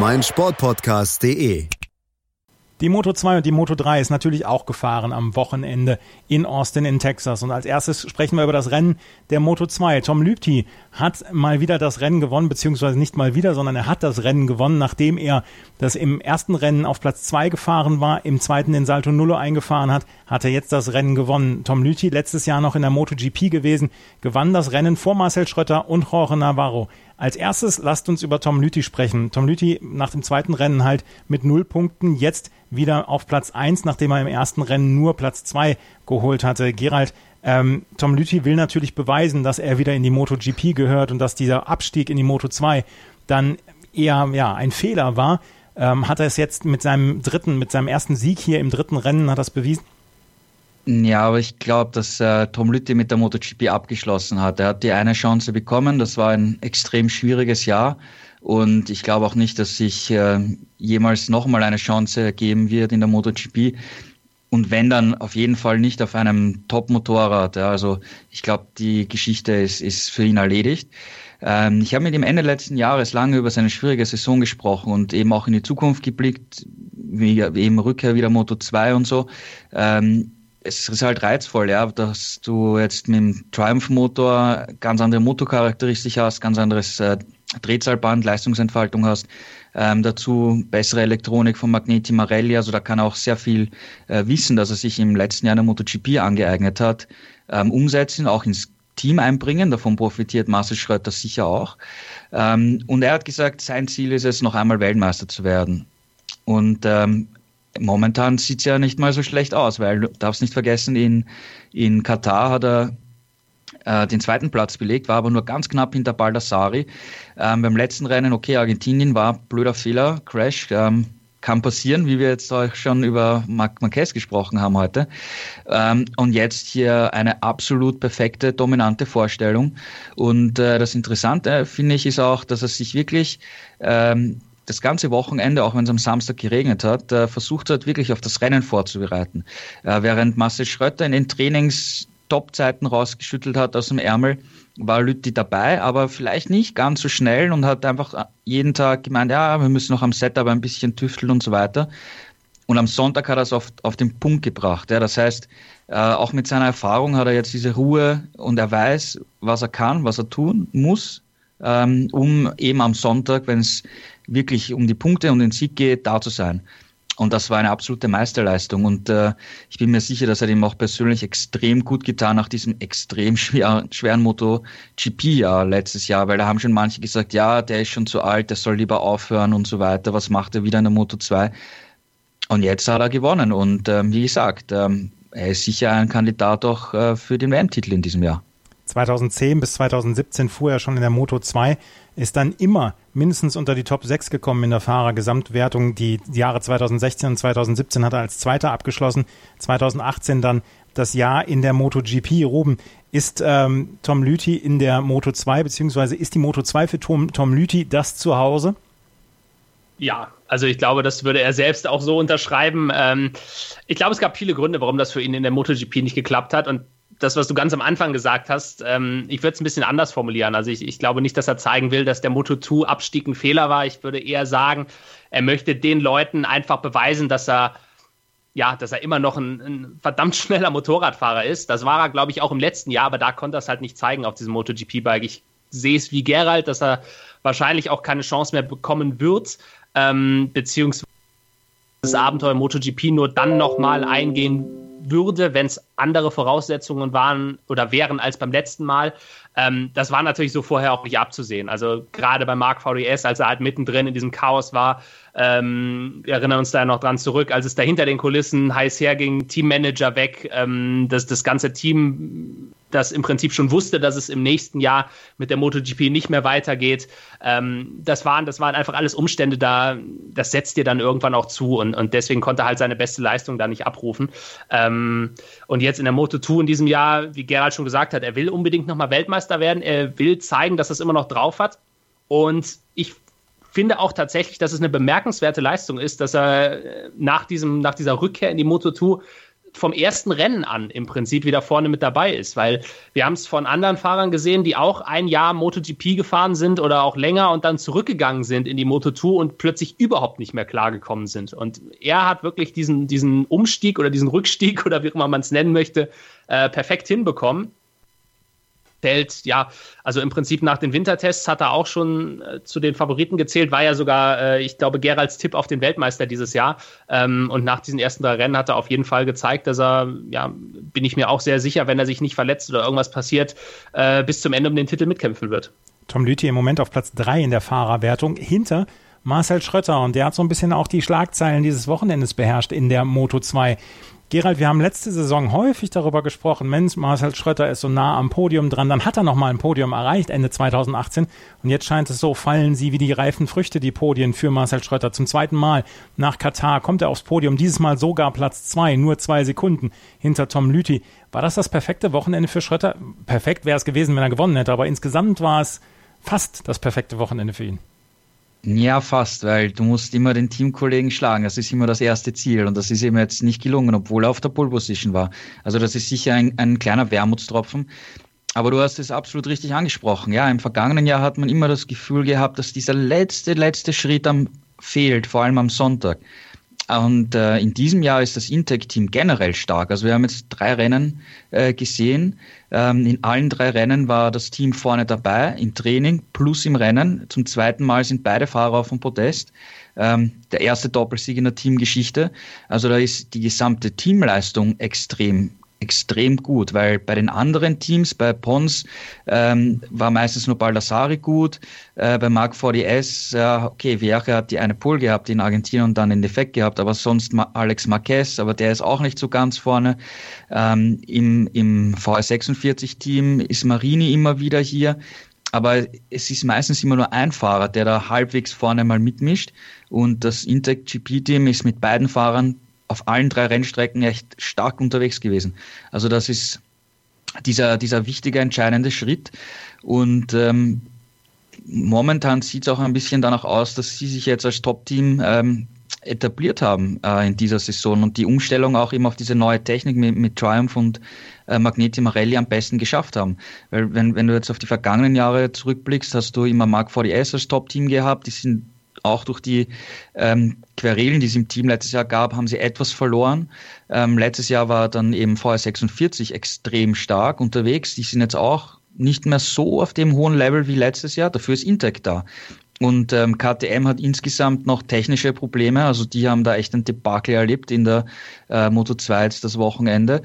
B: meinsportpodcast.de.
C: Die Moto 2 und die Moto 3 ist natürlich auch gefahren am Wochenende in Austin in Texas. Und als erstes sprechen wir über das Rennen der Moto 2. Tom Lübti hat mal wieder das Rennen gewonnen, beziehungsweise nicht mal wieder, sondern er hat das Rennen gewonnen, nachdem er das im ersten Rennen auf Platz 2 gefahren war, im zweiten den Salto Nullo eingefahren hat, hat er jetzt das Rennen gewonnen. Tom Lüthi, letztes Jahr noch in der MotoGP gewesen, gewann das Rennen vor Marcel Schröter und Jorge Navarro. Als erstes lasst uns über Tom Lüthi sprechen. Tom Lüthi nach dem zweiten Rennen halt mit null Punkten, jetzt wieder auf Platz eins, nachdem er im ersten Rennen nur Platz zwei geholt hatte. Gerald, ähm, Tom Lüthi will natürlich beweisen, dass er wieder in die MotoGP gehört und dass dieser Abstieg in die Moto 2 dann eher ja, ein Fehler war. Ähm, hat er es jetzt mit seinem dritten, mit seinem ersten Sieg hier im dritten Rennen, hat das bewiesen?
D: Ja, aber ich glaube, dass äh, Tom Lütti mit der MotoGP abgeschlossen hat. Er hat die eine Chance bekommen. Das war ein extrem schwieriges Jahr. Und ich glaube auch nicht, dass sich äh, jemals nochmal eine Chance geben wird in der MotoGP. Und wenn dann auf jeden Fall nicht auf einem Top-Motorrad. Ja, also ich glaube, die Geschichte ist, ist für ihn erledigt. Ähm, ich habe mit ihm Ende letzten Jahres lange über seine schwierige Saison gesprochen und eben auch in die Zukunft geblickt, wie eben Rückkehr wieder Moto 2 und so. Ähm, es ist halt reizvoll, ja, dass du jetzt mit dem Triumph-Motor ganz andere Motorcharakteristik hast, ganz anderes äh, Drehzahlband, Leistungsentfaltung hast. Ähm, dazu bessere Elektronik von Magneti Marelli, also da kann er auch sehr viel äh, Wissen, das er sich im letzten Jahr in der MotoGP angeeignet hat, ähm, umsetzen, auch ins Team einbringen. Davon profitiert Marcel Schröter sicher auch. Ähm, und er hat gesagt, sein Ziel ist es, noch einmal Weltmeister zu werden. Und ähm, momentan sieht es ja nicht mal so schlecht aus, weil du darfst nicht vergessen, in, in Katar hat er äh, den zweiten Platz belegt, war aber nur ganz knapp hinter Baldassari. Ähm, beim letzten Rennen, okay, Argentinien war blöder Fehler, Crash, ähm, kann passieren, wie wir jetzt auch schon über Marc Marquez gesprochen haben heute. Ähm, und jetzt hier eine absolut perfekte, dominante Vorstellung. Und äh, das Interessante, finde ich, ist auch, dass er sich wirklich ähm, das ganze Wochenende, auch wenn es am Samstag geregnet hat, äh, versucht hat, wirklich auf das Rennen vorzubereiten. Äh, während Marcel Schröter in den Trainings Top-Zeiten rausgeschüttelt hat aus dem Ärmel, war Lütti dabei, aber vielleicht nicht ganz so schnell und hat einfach jeden Tag gemeint, ja, wir müssen noch am Setup ein bisschen tüfteln und so weiter. Und am Sonntag hat er es auf, auf den Punkt gebracht. Ja. Das heißt, äh, auch mit seiner Erfahrung hat er jetzt diese Ruhe und er weiß, was er kann, was er tun muss, ähm, um eben am Sonntag, wenn es wirklich um die Punkte und den Sieg geht, da zu sein. Und das war eine absolute Meisterleistung. Und äh, ich bin mir sicher, dass er dem auch persönlich extrem gut getan nach diesem extrem schwer, schweren MotoGP-Jahr letztes Jahr, weil da haben schon manche gesagt, ja, der ist schon zu alt, der soll lieber aufhören und so weiter. Was macht er wieder in der Moto 2? Und jetzt hat er gewonnen. Und ähm, wie gesagt, ähm, er ist sicher ein Kandidat auch äh, für den WM-Titel in diesem Jahr.
C: 2010 bis 2017 fuhr er schon in der Moto 2, ist dann immer mindestens unter die Top 6 gekommen in der Fahrergesamtwertung. Die Jahre 2016 und 2017 hat er als Zweiter abgeschlossen. 2018 dann das Jahr in der MotoGP. Ruben, ist ähm, Tom Lüthi in der Moto 2, beziehungsweise ist die Moto 2 für Tom, Tom Lüthi das Zuhause?
E: Ja, also ich glaube, das würde er selbst auch so unterschreiben. Ähm, ich glaube, es gab viele Gründe, warum das für ihn in der MotoGP nicht geklappt hat. Und das, was du ganz am Anfang gesagt hast, ähm, ich würde es ein bisschen anders formulieren. Also ich, ich, glaube nicht, dass er zeigen will, dass der Moto2-Abstieg ein Fehler war. Ich würde eher sagen, er möchte den Leuten einfach beweisen, dass er ja, dass er immer noch ein, ein, verdammt schneller Motorradfahrer ist. Das war er, glaube ich, auch im letzten Jahr, aber da konnte er es halt nicht zeigen auf diesem MotoGP-Bike. Ich sehe es wie Gerald, dass er wahrscheinlich auch keine Chance mehr bekommen wird ähm, beziehungsweise das Abenteuer MotoGP nur dann nochmal eingehen würde, wenn es andere Voraussetzungen waren oder wären als beim letzten Mal. Ähm, das war natürlich so vorher auch nicht abzusehen. Also gerade bei Mark VDS, als er halt mittendrin in diesem Chaos war, ähm, wir erinnern uns da noch dran zurück, als es da hinter den Kulissen heiß herging, Teammanager weg, ähm, das, das ganze Team das im Prinzip schon wusste, dass es im nächsten Jahr mit der MotoGP nicht mehr weitergeht. Ähm, das, waren, das waren einfach alles Umstände da, das setzt dir dann irgendwann auch zu und, und deswegen konnte er halt seine beste Leistung da nicht abrufen. Ähm, und jetzt in der Moto2 in diesem Jahr, wie Gerald schon gesagt hat, er will unbedingt nochmal Weltmeister werden, er will zeigen, dass er es immer noch drauf hat. Und ich finde auch tatsächlich, dass es eine bemerkenswerte Leistung ist, dass er nach, diesem, nach dieser Rückkehr in die Moto2 vom ersten Rennen an im Prinzip wieder vorne mit dabei ist, weil wir haben es von anderen Fahrern gesehen, die auch ein Jahr MotoGP gefahren sind oder auch länger und dann zurückgegangen sind in die Moto2 und plötzlich überhaupt nicht mehr klargekommen sind. Und er hat wirklich diesen, diesen Umstieg oder diesen Rückstieg oder wie immer man es nennen möchte, äh, perfekt hinbekommen zählt, ja, also im Prinzip nach den Wintertests hat er auch schon äh, zu den Favoriten gezählt, war ja sogar, äh, ich glaube, Geralds Tipp auf den Weltmeister dieses Jahr. Ähm, und nach diesen ersten drei Rennen hat er auf jeden Fall gezeigt, dass er, ja, bin ich mir auch sehr sicher, wenn er sich nicht verletzt oder irgendwas passiert, äh, bis zum Ende um den Titel mitkämpfen wird.
C: Tom Lüthi im Moment auf Platz drei in der Fahrerwertung hinter Marcel Schrötter und der hat so ein bisschen auch die Schlagzeilen dieses Wochenendes beherrscht in der Moto 2. Gerald, wir haben letzte Saison häufig darüber gesprochen, Mensch, Marcel Schröter ist so nah am Podium dran, dann hat er noch mal ein Podium erreicht, Ende 2018 und jetzt scheint es so, fallen sie wie die reifen Früchte, die Podien für Marcel Schröter. Zum zweiten Mal nach Katar kommt er aufs Podium, dieses Mal sogar Platz zwei, nur zwei Sekunden hinter Tom Lüthi. War das das perfekte Wochenende für Schröter? Perfekt wäre es gewesen, wenn er gewonnen hätte, aber insgesamt war es fast das perfekte Wochenende für ihn.
D: Ja, fast, weil du musst immer den Teamkollegen schlagen. Das ist immer das erste Ziel und das ist ihm jetzt nicht gelungen, obwohl er auf der Pole Position war. Also das ist sicher ein, ein kleiner Wermutstropfen. Aber du hast es absolut richtig angesprochen. Ja, im vergangenen Jahr hat man immer das Gefühl gehabt, dass dieser letzte, letzte Schritt am fehlt, vor allem am Sonntag. Und äh, in diesem Jahr ist das Intec-Team generell stark. Also wir haben jetzt drei Rennen äh, gesehen. Ähm, in allen drei Rennen war das Team vorne dabei, im Training plus im Rennen. Zum zweiten Mal sind beide Fahrer auf dem Podest. Ähm, der erste Doppelsieg in der Teamgeschichte. Also da ist die gesamte Teamleistung extrem extrem gut, weil bei den anderen Teams, bei Pons ähm, war meistens nur Baldassari gut, äh, bei Mark 4DS, äh, okay, Viaje hat die eine Pole gehabt in Argentinien und dann den Defekt gehabt, aber sonst Alex Marquez, aber der ist auch nicht so ganz vorne. Ähm, Im im VS46-Team ist Marini immer wieder hier, aber es ist meistens immer nur ein Fahrer, der da halbwegs vorne mal mitmischt. Und das Intec GP-Team ist mit beiden Fahrern auf allen drei Rennstrecken echt stark unterwegs gewesen. Also das ist dieser, dieser wichtige, entscheidende Schritt. Und ähm, momentan sieht es auch ein bisschen danach aus, dass sie sich jetzt als Top-Team ähm, etabliert haben äh, in dieser Saison und die Umstellung auch eben auf diese neue Technik mit, mit Triumph und äh, Magneti Marelli am besten geschafft haben. Weil wenn, wenn du jetzt auf die vergangenen Jahre zurückblickst, hast du immer Mark 4S als Top-Team gehabt, die sind auch durch die ähm, Querelen, die es im Team letztes Jahr gab, haben sie etwas verloren. Ähm, letztes Jahr war dann eben VR46 extrem stark unterwegs. Die sind jetzt auch nicht mehr so auf dem hohen Level wie letztes Jahr. Dafür ist Intec da. Und ähm, KTM hat insgesamt noch technische Probleme. Also die haben da echt ein Debakel erlebt in der äh, Moto 2 jetzt das Wochenende.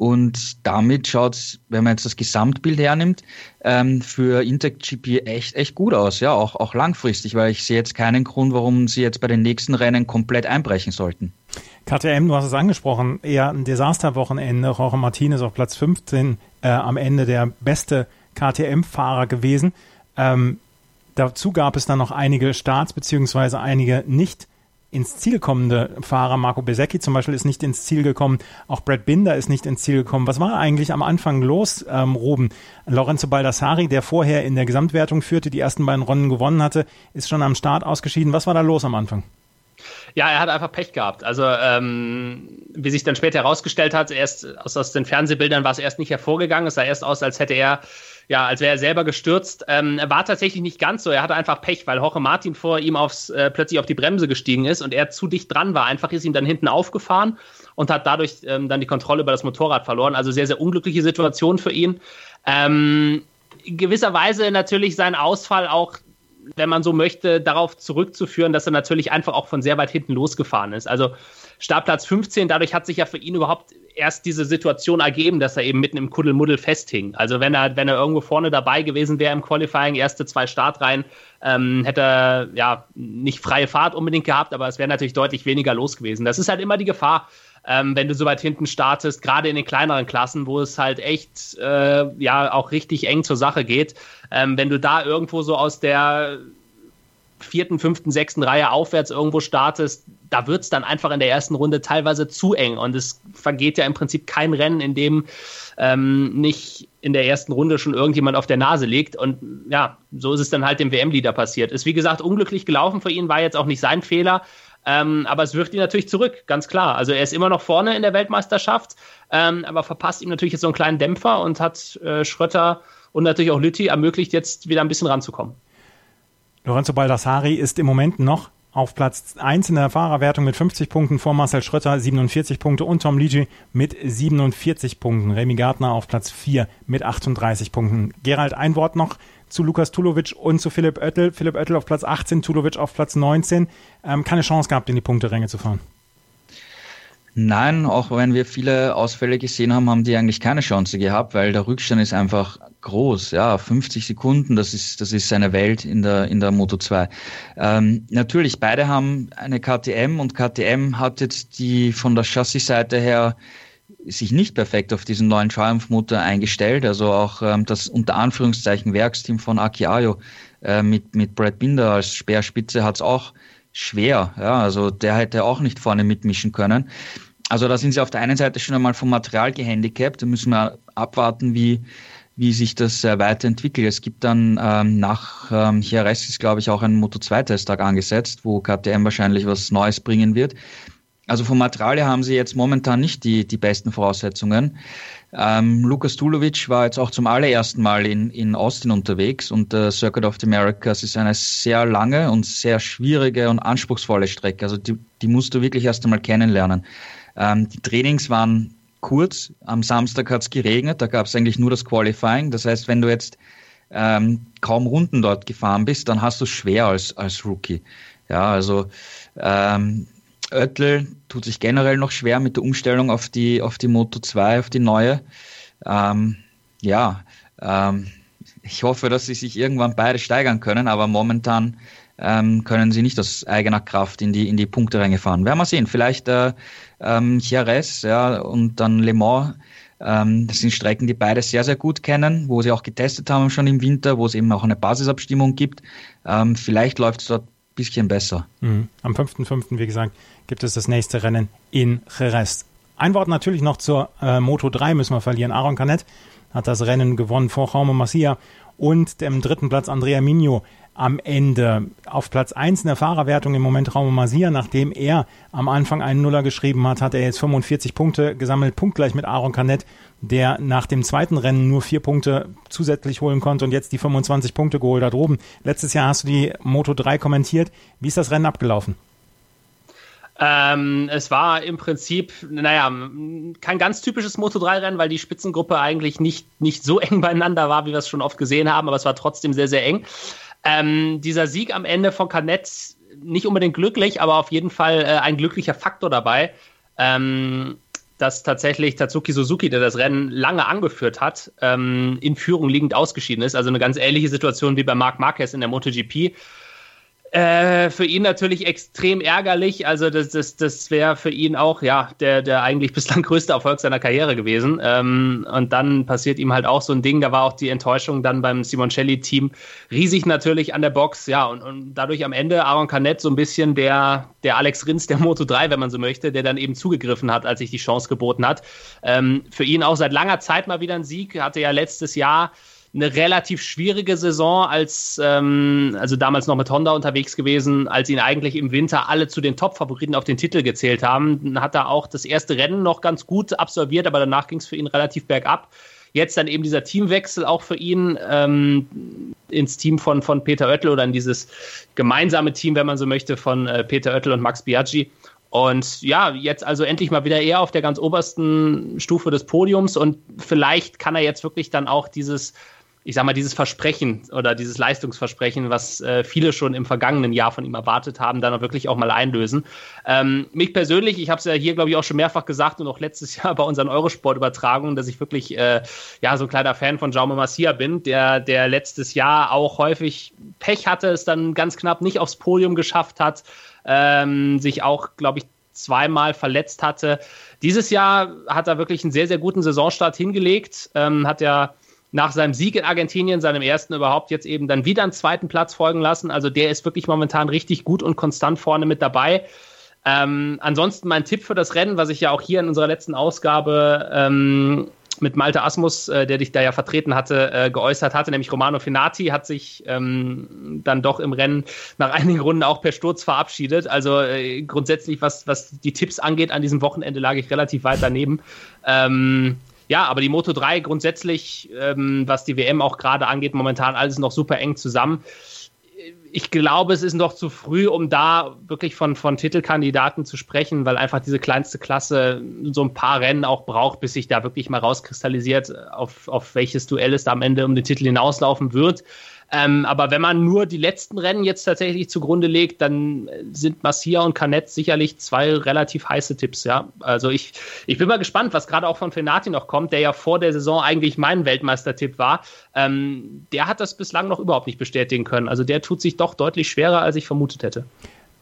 D: Und damit schaut es, wenn man jetzt das Gesamtbild hernimmt, ähm, für Intec GP echt, echt gut aus. Ja, auch, auch langfristig, weil ich sehe jetzt keinen Grund, warum sie jetzt bei den nächsten Rennen komplett einbrechen sollten.
C: KTM, du hast es angesprochen, eher ein Desasterwochenende. Jorge Martinez auf Platz 15 äh, am Ende der beste KTM-Fahrer gewesen. Ähm, Dazu gab es dann noch einige Starts beziehungsweise einige nicht ins Ziel kommende Fahrer. Marco Besecchi zum Beispiel ist nicht ins Ziel gekommen. Auch Brad Binder ist nicht ins Ziel gekommen. Was war eigentlich am Anfang los, ähm, Ruben? Lorenzo Baldassari, der vorher in der Gesamtwertung führte, die ersten beiden Runden gewonnen hatte, ist schon am Start ausgeschieden. Was war da los am Anfang?
E: Ja, er hat einfach Pech gehabt. Also, ähm, wie sich dann später herausgestellt hat, erst aus, aus den Fernsehbildern war es erst nicht hervorgegangen. Es sah erst aus, als hätte er ja, als wäre er selber gestürzt. Ähm, er war tatsächlich nicht ganz so. Er hatte einfach Pech, weil Jorge Martin vor ihm aufs, äh, plötzlich auf die Bremse gestiegen ist und er zu dicht dran war. Einfach ist ihm dann hinten aufgefahren und hat dadurch ähm, dann die Kontrolle über das Motorrad verloren. Also sehr, sehr unglückliche Situation für ihn. Ähm, gewisserweise natürlich sein Ausfall auch wenn man so möchte, darauf zurückzuführen, dass er natürlich einfach auch von sehr weit hinten losgefahren ist. Also Startplatz 15, dadurch hat sich ja für ihn überhaupt erst diese Situation ergeben, dass er eben mitten im Kuddelmuddel festhing. Also wenn er, wenn er irgendwo vorne dabei gewesen wäre im Qualifying, erste zwei Startreihen, ähm, hätte er ja nicht freie Fahrt unbedingt gehabt, aber es wäre natürlich deutlich weniger los gewesen. Das ist halt immer die Gefahr, ähm, wenn du so weit hinten startest, gerade in den kleineren Klassen, wo es halt echt äh, ja auch richtig eng zur Sache geht. Ähm, wenn du da irgendwo so aus der vierten, fünften, sechsten Reihe aufwärts irgendwo startest, da wird es dann einfach in der ersten Runde teilweise zu eng. Und es vergeht ja im Prinzip kein Rennen, in dem ähm, nicht in der ersten Runde schon irgendjemand auf der Nase liegt. Und ja, so ist es dann halt dem WM-Leader passiert. Ist wie gesagt unglücklich gelaufen für ihn, war jetzt auch nicht sein Fehler. Ähm, aber es wirft ihn natürlich zurück, ganz klar. Also er ist immer noch vorne in der Weltmeisterschaft, ähm, aber verpasst ihm natürlich jetzt so einen kleinen Dämpfer und hat äh, Schröter und natürlich auch Lütti ermöglicht, jetzt wieder ein bisschen ranzukommen.
C: Lorenzo Baldassari ist im Moment noch auf Platz 1 in der Fahrerwertung mit 50 Punkten vor Marcel Schröter 47 Punkte und Tom Ligi mit 47 Punkten. Remy Gardner auf Platz 4 mit 38 Punkten. Gerald, ein Wort noch zu Lukas Tulovic und zu Philipp Oettel. Philipp Oettel auf Platz 18, Tulovic auf Platz 19. Ähm, keine Chance gehabt, in die Punkteränge zu fahren.
D: Nein, auch wenn wir viele Ausfälle gesehen haben, haben die eigentlich keine Chance gehabt, weil der Rückstand ist einfach groß. Ja, 50 Sekunden, das ist, das ist eine Welt in der, in der Moto 2. Ähm, natürlich, beide haben eine KTM und KTM hat jetzt die von der Chassis-Seite her sich nicht perfekt auf diesen neuen Triumph-Motor eingestellt. Also auch ähm, das unter Anführungszeichen Werksteam von Aki Ayo äh, mit, mit Brad Binder als Speerspitze hat es auch schwer. Ja, also der hätte auch nicht vorne mitmischen können. Also da sind sie auf der einen Seite schon einmal vom Material gehandicapt. Da müssen wir abwarten, wie, wie sich das äh, weiterentwickelt. Es gibt dann ähm, nach ähm, Jerez ist, glaube ich, auch ein Moto2-Testtag angesetzt, wo KTM wahrscheinlich was Neues bringen wird. Also vom Material haben sie jetzt momentan nicht die, die besten Voraussetzungen. Ähm, Lukas Tulovic war jetzt auch zum allerersten Mal in, in Austin unterwegs und der Circuit of the Americas ist eine sehr lange und sehr schwierige und anspruchsvolle Strecke. Also die, die musst du wirklich erst einmal kennenlernen. Ähm, die Trainings waren kurz. Am Samstag hat es geregnet, da gab es eigentlich nur das Qualifying. Das heißt, wenn du jetzt ähm, kaum Runden dort gefahren bist, dann hast du es schwer als, als Rookie. Ja, also ähm, Oettel tut sich generell noch schwer mit der Umstellung auf die, auf die Moto 2, auf die neue. Ähm, ja, ähm, ich hoffe, dass sie sich irgendwann beide steigern können, aber momentan ähm, können sie nicht aus eigener Kraft in die, in die Punkteränge fahren. Werden wir sehen. Vielleicht äh, ähm, Jerez ja, und dann Le Mans. Ähm, das sind Strecken, die beide sehr, sehr gut kennen, wo sie auch getestet haben schon im Winter, wo es eben auch eine Basisabstimmung gibt. Ähm, vielleicht läuft es dort bisschen besser.
C: Mhm. Am 5.5., wie gesagt, gibt es das nächste Rennen in Jerez. Ein Wort natürlich noch zur äh, Moto 3 müssen wir verlieren. Aaron Canet hat das Rennen gewonnen vor Jaume Masia und dem dritten Platz Andrea Migno. Am Ende. Auf Platz 1 in der Fahrerwertung im Moment Raume Masia, nachdem er am Anfang einen Nuller geschrieben hat, hat er jetzt 45 Punkte gesammelt, punktgleich mit Aaron Canet, der nach dem zweiten Rennen nur vier Punkte zusätzlich holen konnte und jetzt die 25 Punkte geholt hat. Oben, letztes Jahr hast du die Moto 3 kommentiert. Wie ist das Rennen abgelaufen?
E: Ähm, es war im Prinzip, naja, kein ganz typisches Moto3-Rennen, weil die Spitzengruppe eigentlich nicht, nicht so eng beieinander war, wie wir es schon oft gesehen haben, aber es war trotzdem sehr, sehr eng. Ähm, dieser Sieg am Ende von Canet, nicht unbedingt glücklich, aber auf jeden Fall äh, ein glücklicher Faktor dabei. Ähm, dass tatsächlich Tatsuki Suzuki, der das Rennen lange angeführt hat, ähm, in Führung liegend ausgeschieden ist. Also eine ganz ähnliche Situation wie bei Marc Marquez in der MotoGP. Äh, für ihn natürlich extrem ärgerlich. Also das, das, das wäre für ihn auch ja der, der eigentlich bislang größte Erfolg seiner Karriere gewesen. Ähm, und dann passiert ihm halt auch so ein Ding. Da war auch die Enttäuschung dann beim Simoncelli-Team riesig natürlich an der Box. Ja, und, und dadurch am Ende Aaron Canet so ein bisschen der, der Alex Rins der Moto 3, wenn man so möchte, der dann eben zugegriffen hat, als sich die Chance geboten hat. Ähm, für ihn auch seit langer Zeit mal wieder ein Sieg. Hatte ja letztes Jahr eine relativ schwierige Saison, als ähm, also damals noch mit Honda unterwegs gewesen, als ihn eigentlich im Winter alle zu den Top-Favoriten auf den Titel gezählt haben. Hat er auch das erste Rennen noch ganz gut absolviert, aber danach ging es für ihn relativ bergab. Jetzt dann eben dieser Teamwechsel auch für ihn ähm, ins Team von, von Peter Oettel oder in dieses gemeinsame Team, wenn man so möchte, von äh, Peter Oettel und Max Biaggi. Und ja, jetzt also endlich mal wieder eher auf der ganz obersten Stufe des Podiums und vielleicht kann er jetzt wirklich dann auch dieses ich sag mal, dieses Versprechen oder dieses Leistungsversprechen, was äh, viele schon im vergangenen Jahr von ihm erwartet haben, dann auch wirklich auch mal einlösen. Ähm, mich persönlich, ich habe es ja hier, glaube ich, auch schon mehrfach gesagt und auch letztes Jahr bei unseren Eurosport-Übertragungen, dass ich wirklich äh, ja so ein kleiner Fan von Jaume Massia bin, der, der letztes Jahr auch häufig Pech hatte, es dann ganz knapp nicht aufs Podium geschafft hat, ähm, sich auch, glaube ich, zweimal verletzt hatte. Dieses Jahr hat er wirklich einen sehr, sehr guten Saisonstart hingelegt, ähm, hat ja nach seinem Sieg in Argentinien, seinem ersten überhaupt, jetzt eben dann wieder einen zweiten Platz folgen lassen. Also der ist wirklich momentan richtig gut und konstant vorne mit dabei. Ähm, ansonsten mein Tipp für das Rennen, was ich ja auch hier in unserer letzten Ausgabe ähm, mit Malte Asmus, äh, der dich da ja vertreten hatte, äh, geäußert hatte, nämlich Romano Finati, hat sich ähm, dann doch im Rennen nach einigen Runden auch per Sturz verabschiedet. Also äh, grundsätzlich, was, was die Tipps angeht, an diesem Wochenende lag ich relativ weit daneben. Ähm, ja, aber die Moto 3 grundsätzlich, ähm, was die WM auch gerade angeht, momentan alles noch super eng zusammen. Ich glaube, es ist noch zu früh, um da wirklich von, von Titelkandidaten zu sprechen, weil einfach diese kleinste Klasse so ein paar Rennen auch braucht, bis sich da wirklich mal rauskristallisiert, auf, auf welches Duell es da am Ende um den Titel hinauslaufen wird. Ähm, aber wenn man nur die letzten Rennen jetzt tatsächlich zugrunde legt, dann sind Massia und Canet sicherlich zwei relativ heiße Tipps, ja. Also ich, ich bin mal gespannt, was gerade auch von Fenati noch kommt, der ja vor der Saison eigentlich mein Weltmeistertipp war. Ähm, der hat das bislang noch überhaupt nicht bestätigen können. Also der tut sich doch deutlich schwerer, als ich vermutet hätte.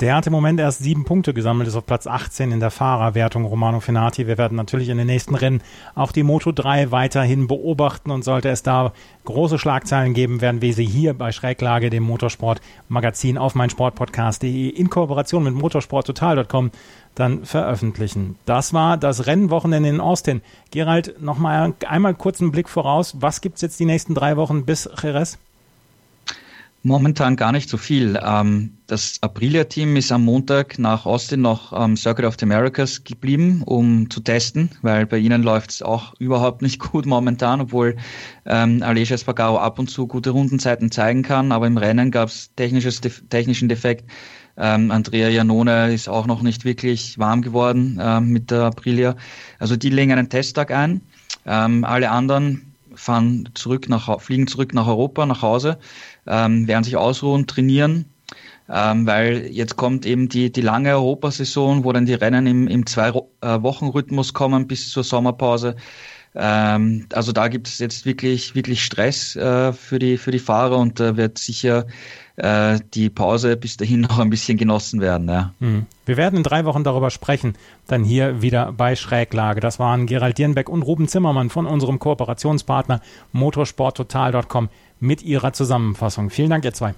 C: Der hat im Moment erst sieben Punkte gesammelt, ist auf Platz 18 in der Fahrerwertung Romano Fenati. Wir werden natürlich in den nächsten Rennen auch die Moto 3 weiterhin beobachten und sollte es da große Schlagzeilen geben, werden wir sie hier bei Schräglage, dem Motorsport-Magazin auf meinsportpodcast.de in Kooperation mit motorsporttotal.com dann veröffentlichen. Das war das Rennwochenende in Austin. Gerald, nochmal einmal kurz einen Blick voraus. Was gibt's jetzt die nächsten drei Wochen bis Jerez?
D: Momentan gar nicht so viel. Ähm, das Aprilia-Team ist am Montag nach Austin noch am Circuit of the Americas geblieben, um zu testen, weil bei ihnen läuft es auch überhaupt nicht gut momentan, obwohl ähm, Aleix Espargaro ab und zu gute Rundenzeiten zeigen kann, aber im Rennen gab es technischen Defekt. Ähm, Andrea Janone ist auch noch nicht wirklich warm geworden ähm, mit der Aprilia. Also die legen einen Testtag ein. Ähm, alle anderen fahren zurück nach, fliegen zurück nach Europa, nach Hause, ähm, werden sich ausruhen, trainieren, ähm, weil jetzt kommt eben die, die lange Europasaison, wo dann die Rennen im, im Zwei-Wochen-Rhythmus kommen bis zur Sommerpause. Ähm, also da gibt es jetzt wirklich, wirklich Stress äh, für, die, für die Fahrer und da äh, wird sicher äh, die Pause bis dahin noch ein bisschen genossen werden. Ja.
C: Hm. Wir werden in drei Wochen darüber sprechen, dann hier wieder bei Schräglage. Das waren Gerald Dierenbeck und Ruben Zimmermann von unserem Kooperationspartner motorsporttotal.com mit ihrer Zusammenfassung. Vielen Dank, ihr zwei.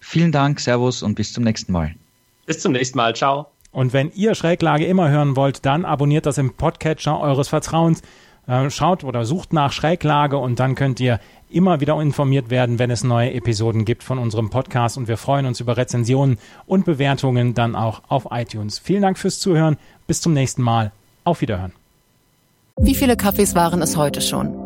D: Vielen Dank, Servus und bis zum nächsten Mal.
E: Bis zum nächsten Mal. Ciao.
C: Und wenn ihr Schräglage immer hören wollt, dann abonniert das im Podcatcher eures Vertrauens Äh, schaut oder sucht nach Schräglage und dann könnt ihr immer wieder informiert werden, wenn es neue Episoden gibt von unserem Podcast und wir freuen uns über Rezensionen und Bewertungen dann auch auf iTunes. Vielen Dank fürs Zuhören. Bis zum nächsten Mal. Auf Wiederhören.
F: Wie viele Kaffees waren es heute schon?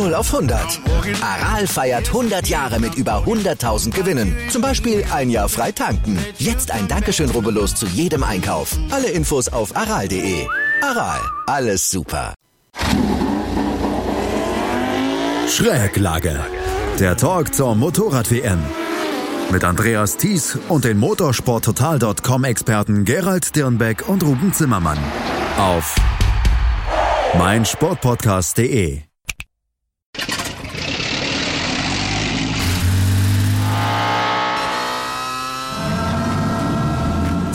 A: 0 auf 100. Aral feiert 100 Jahre mit über 100.000 Gewinnen. Zum Beispiel ein Jahr frei tanken. Jetzt ein Dankeschön, rubbellos zu jedem Einkauf. Alle Infos auf aral.de. Aral, alles super.
B: Schräglage. Der Talk zur Motorrad-WM. Mit Andreas Thies und den motorsporttotal.com-Experten Gerald Dirnbeck und Ruben Zimmermann. Auf meinsportpodcast.de.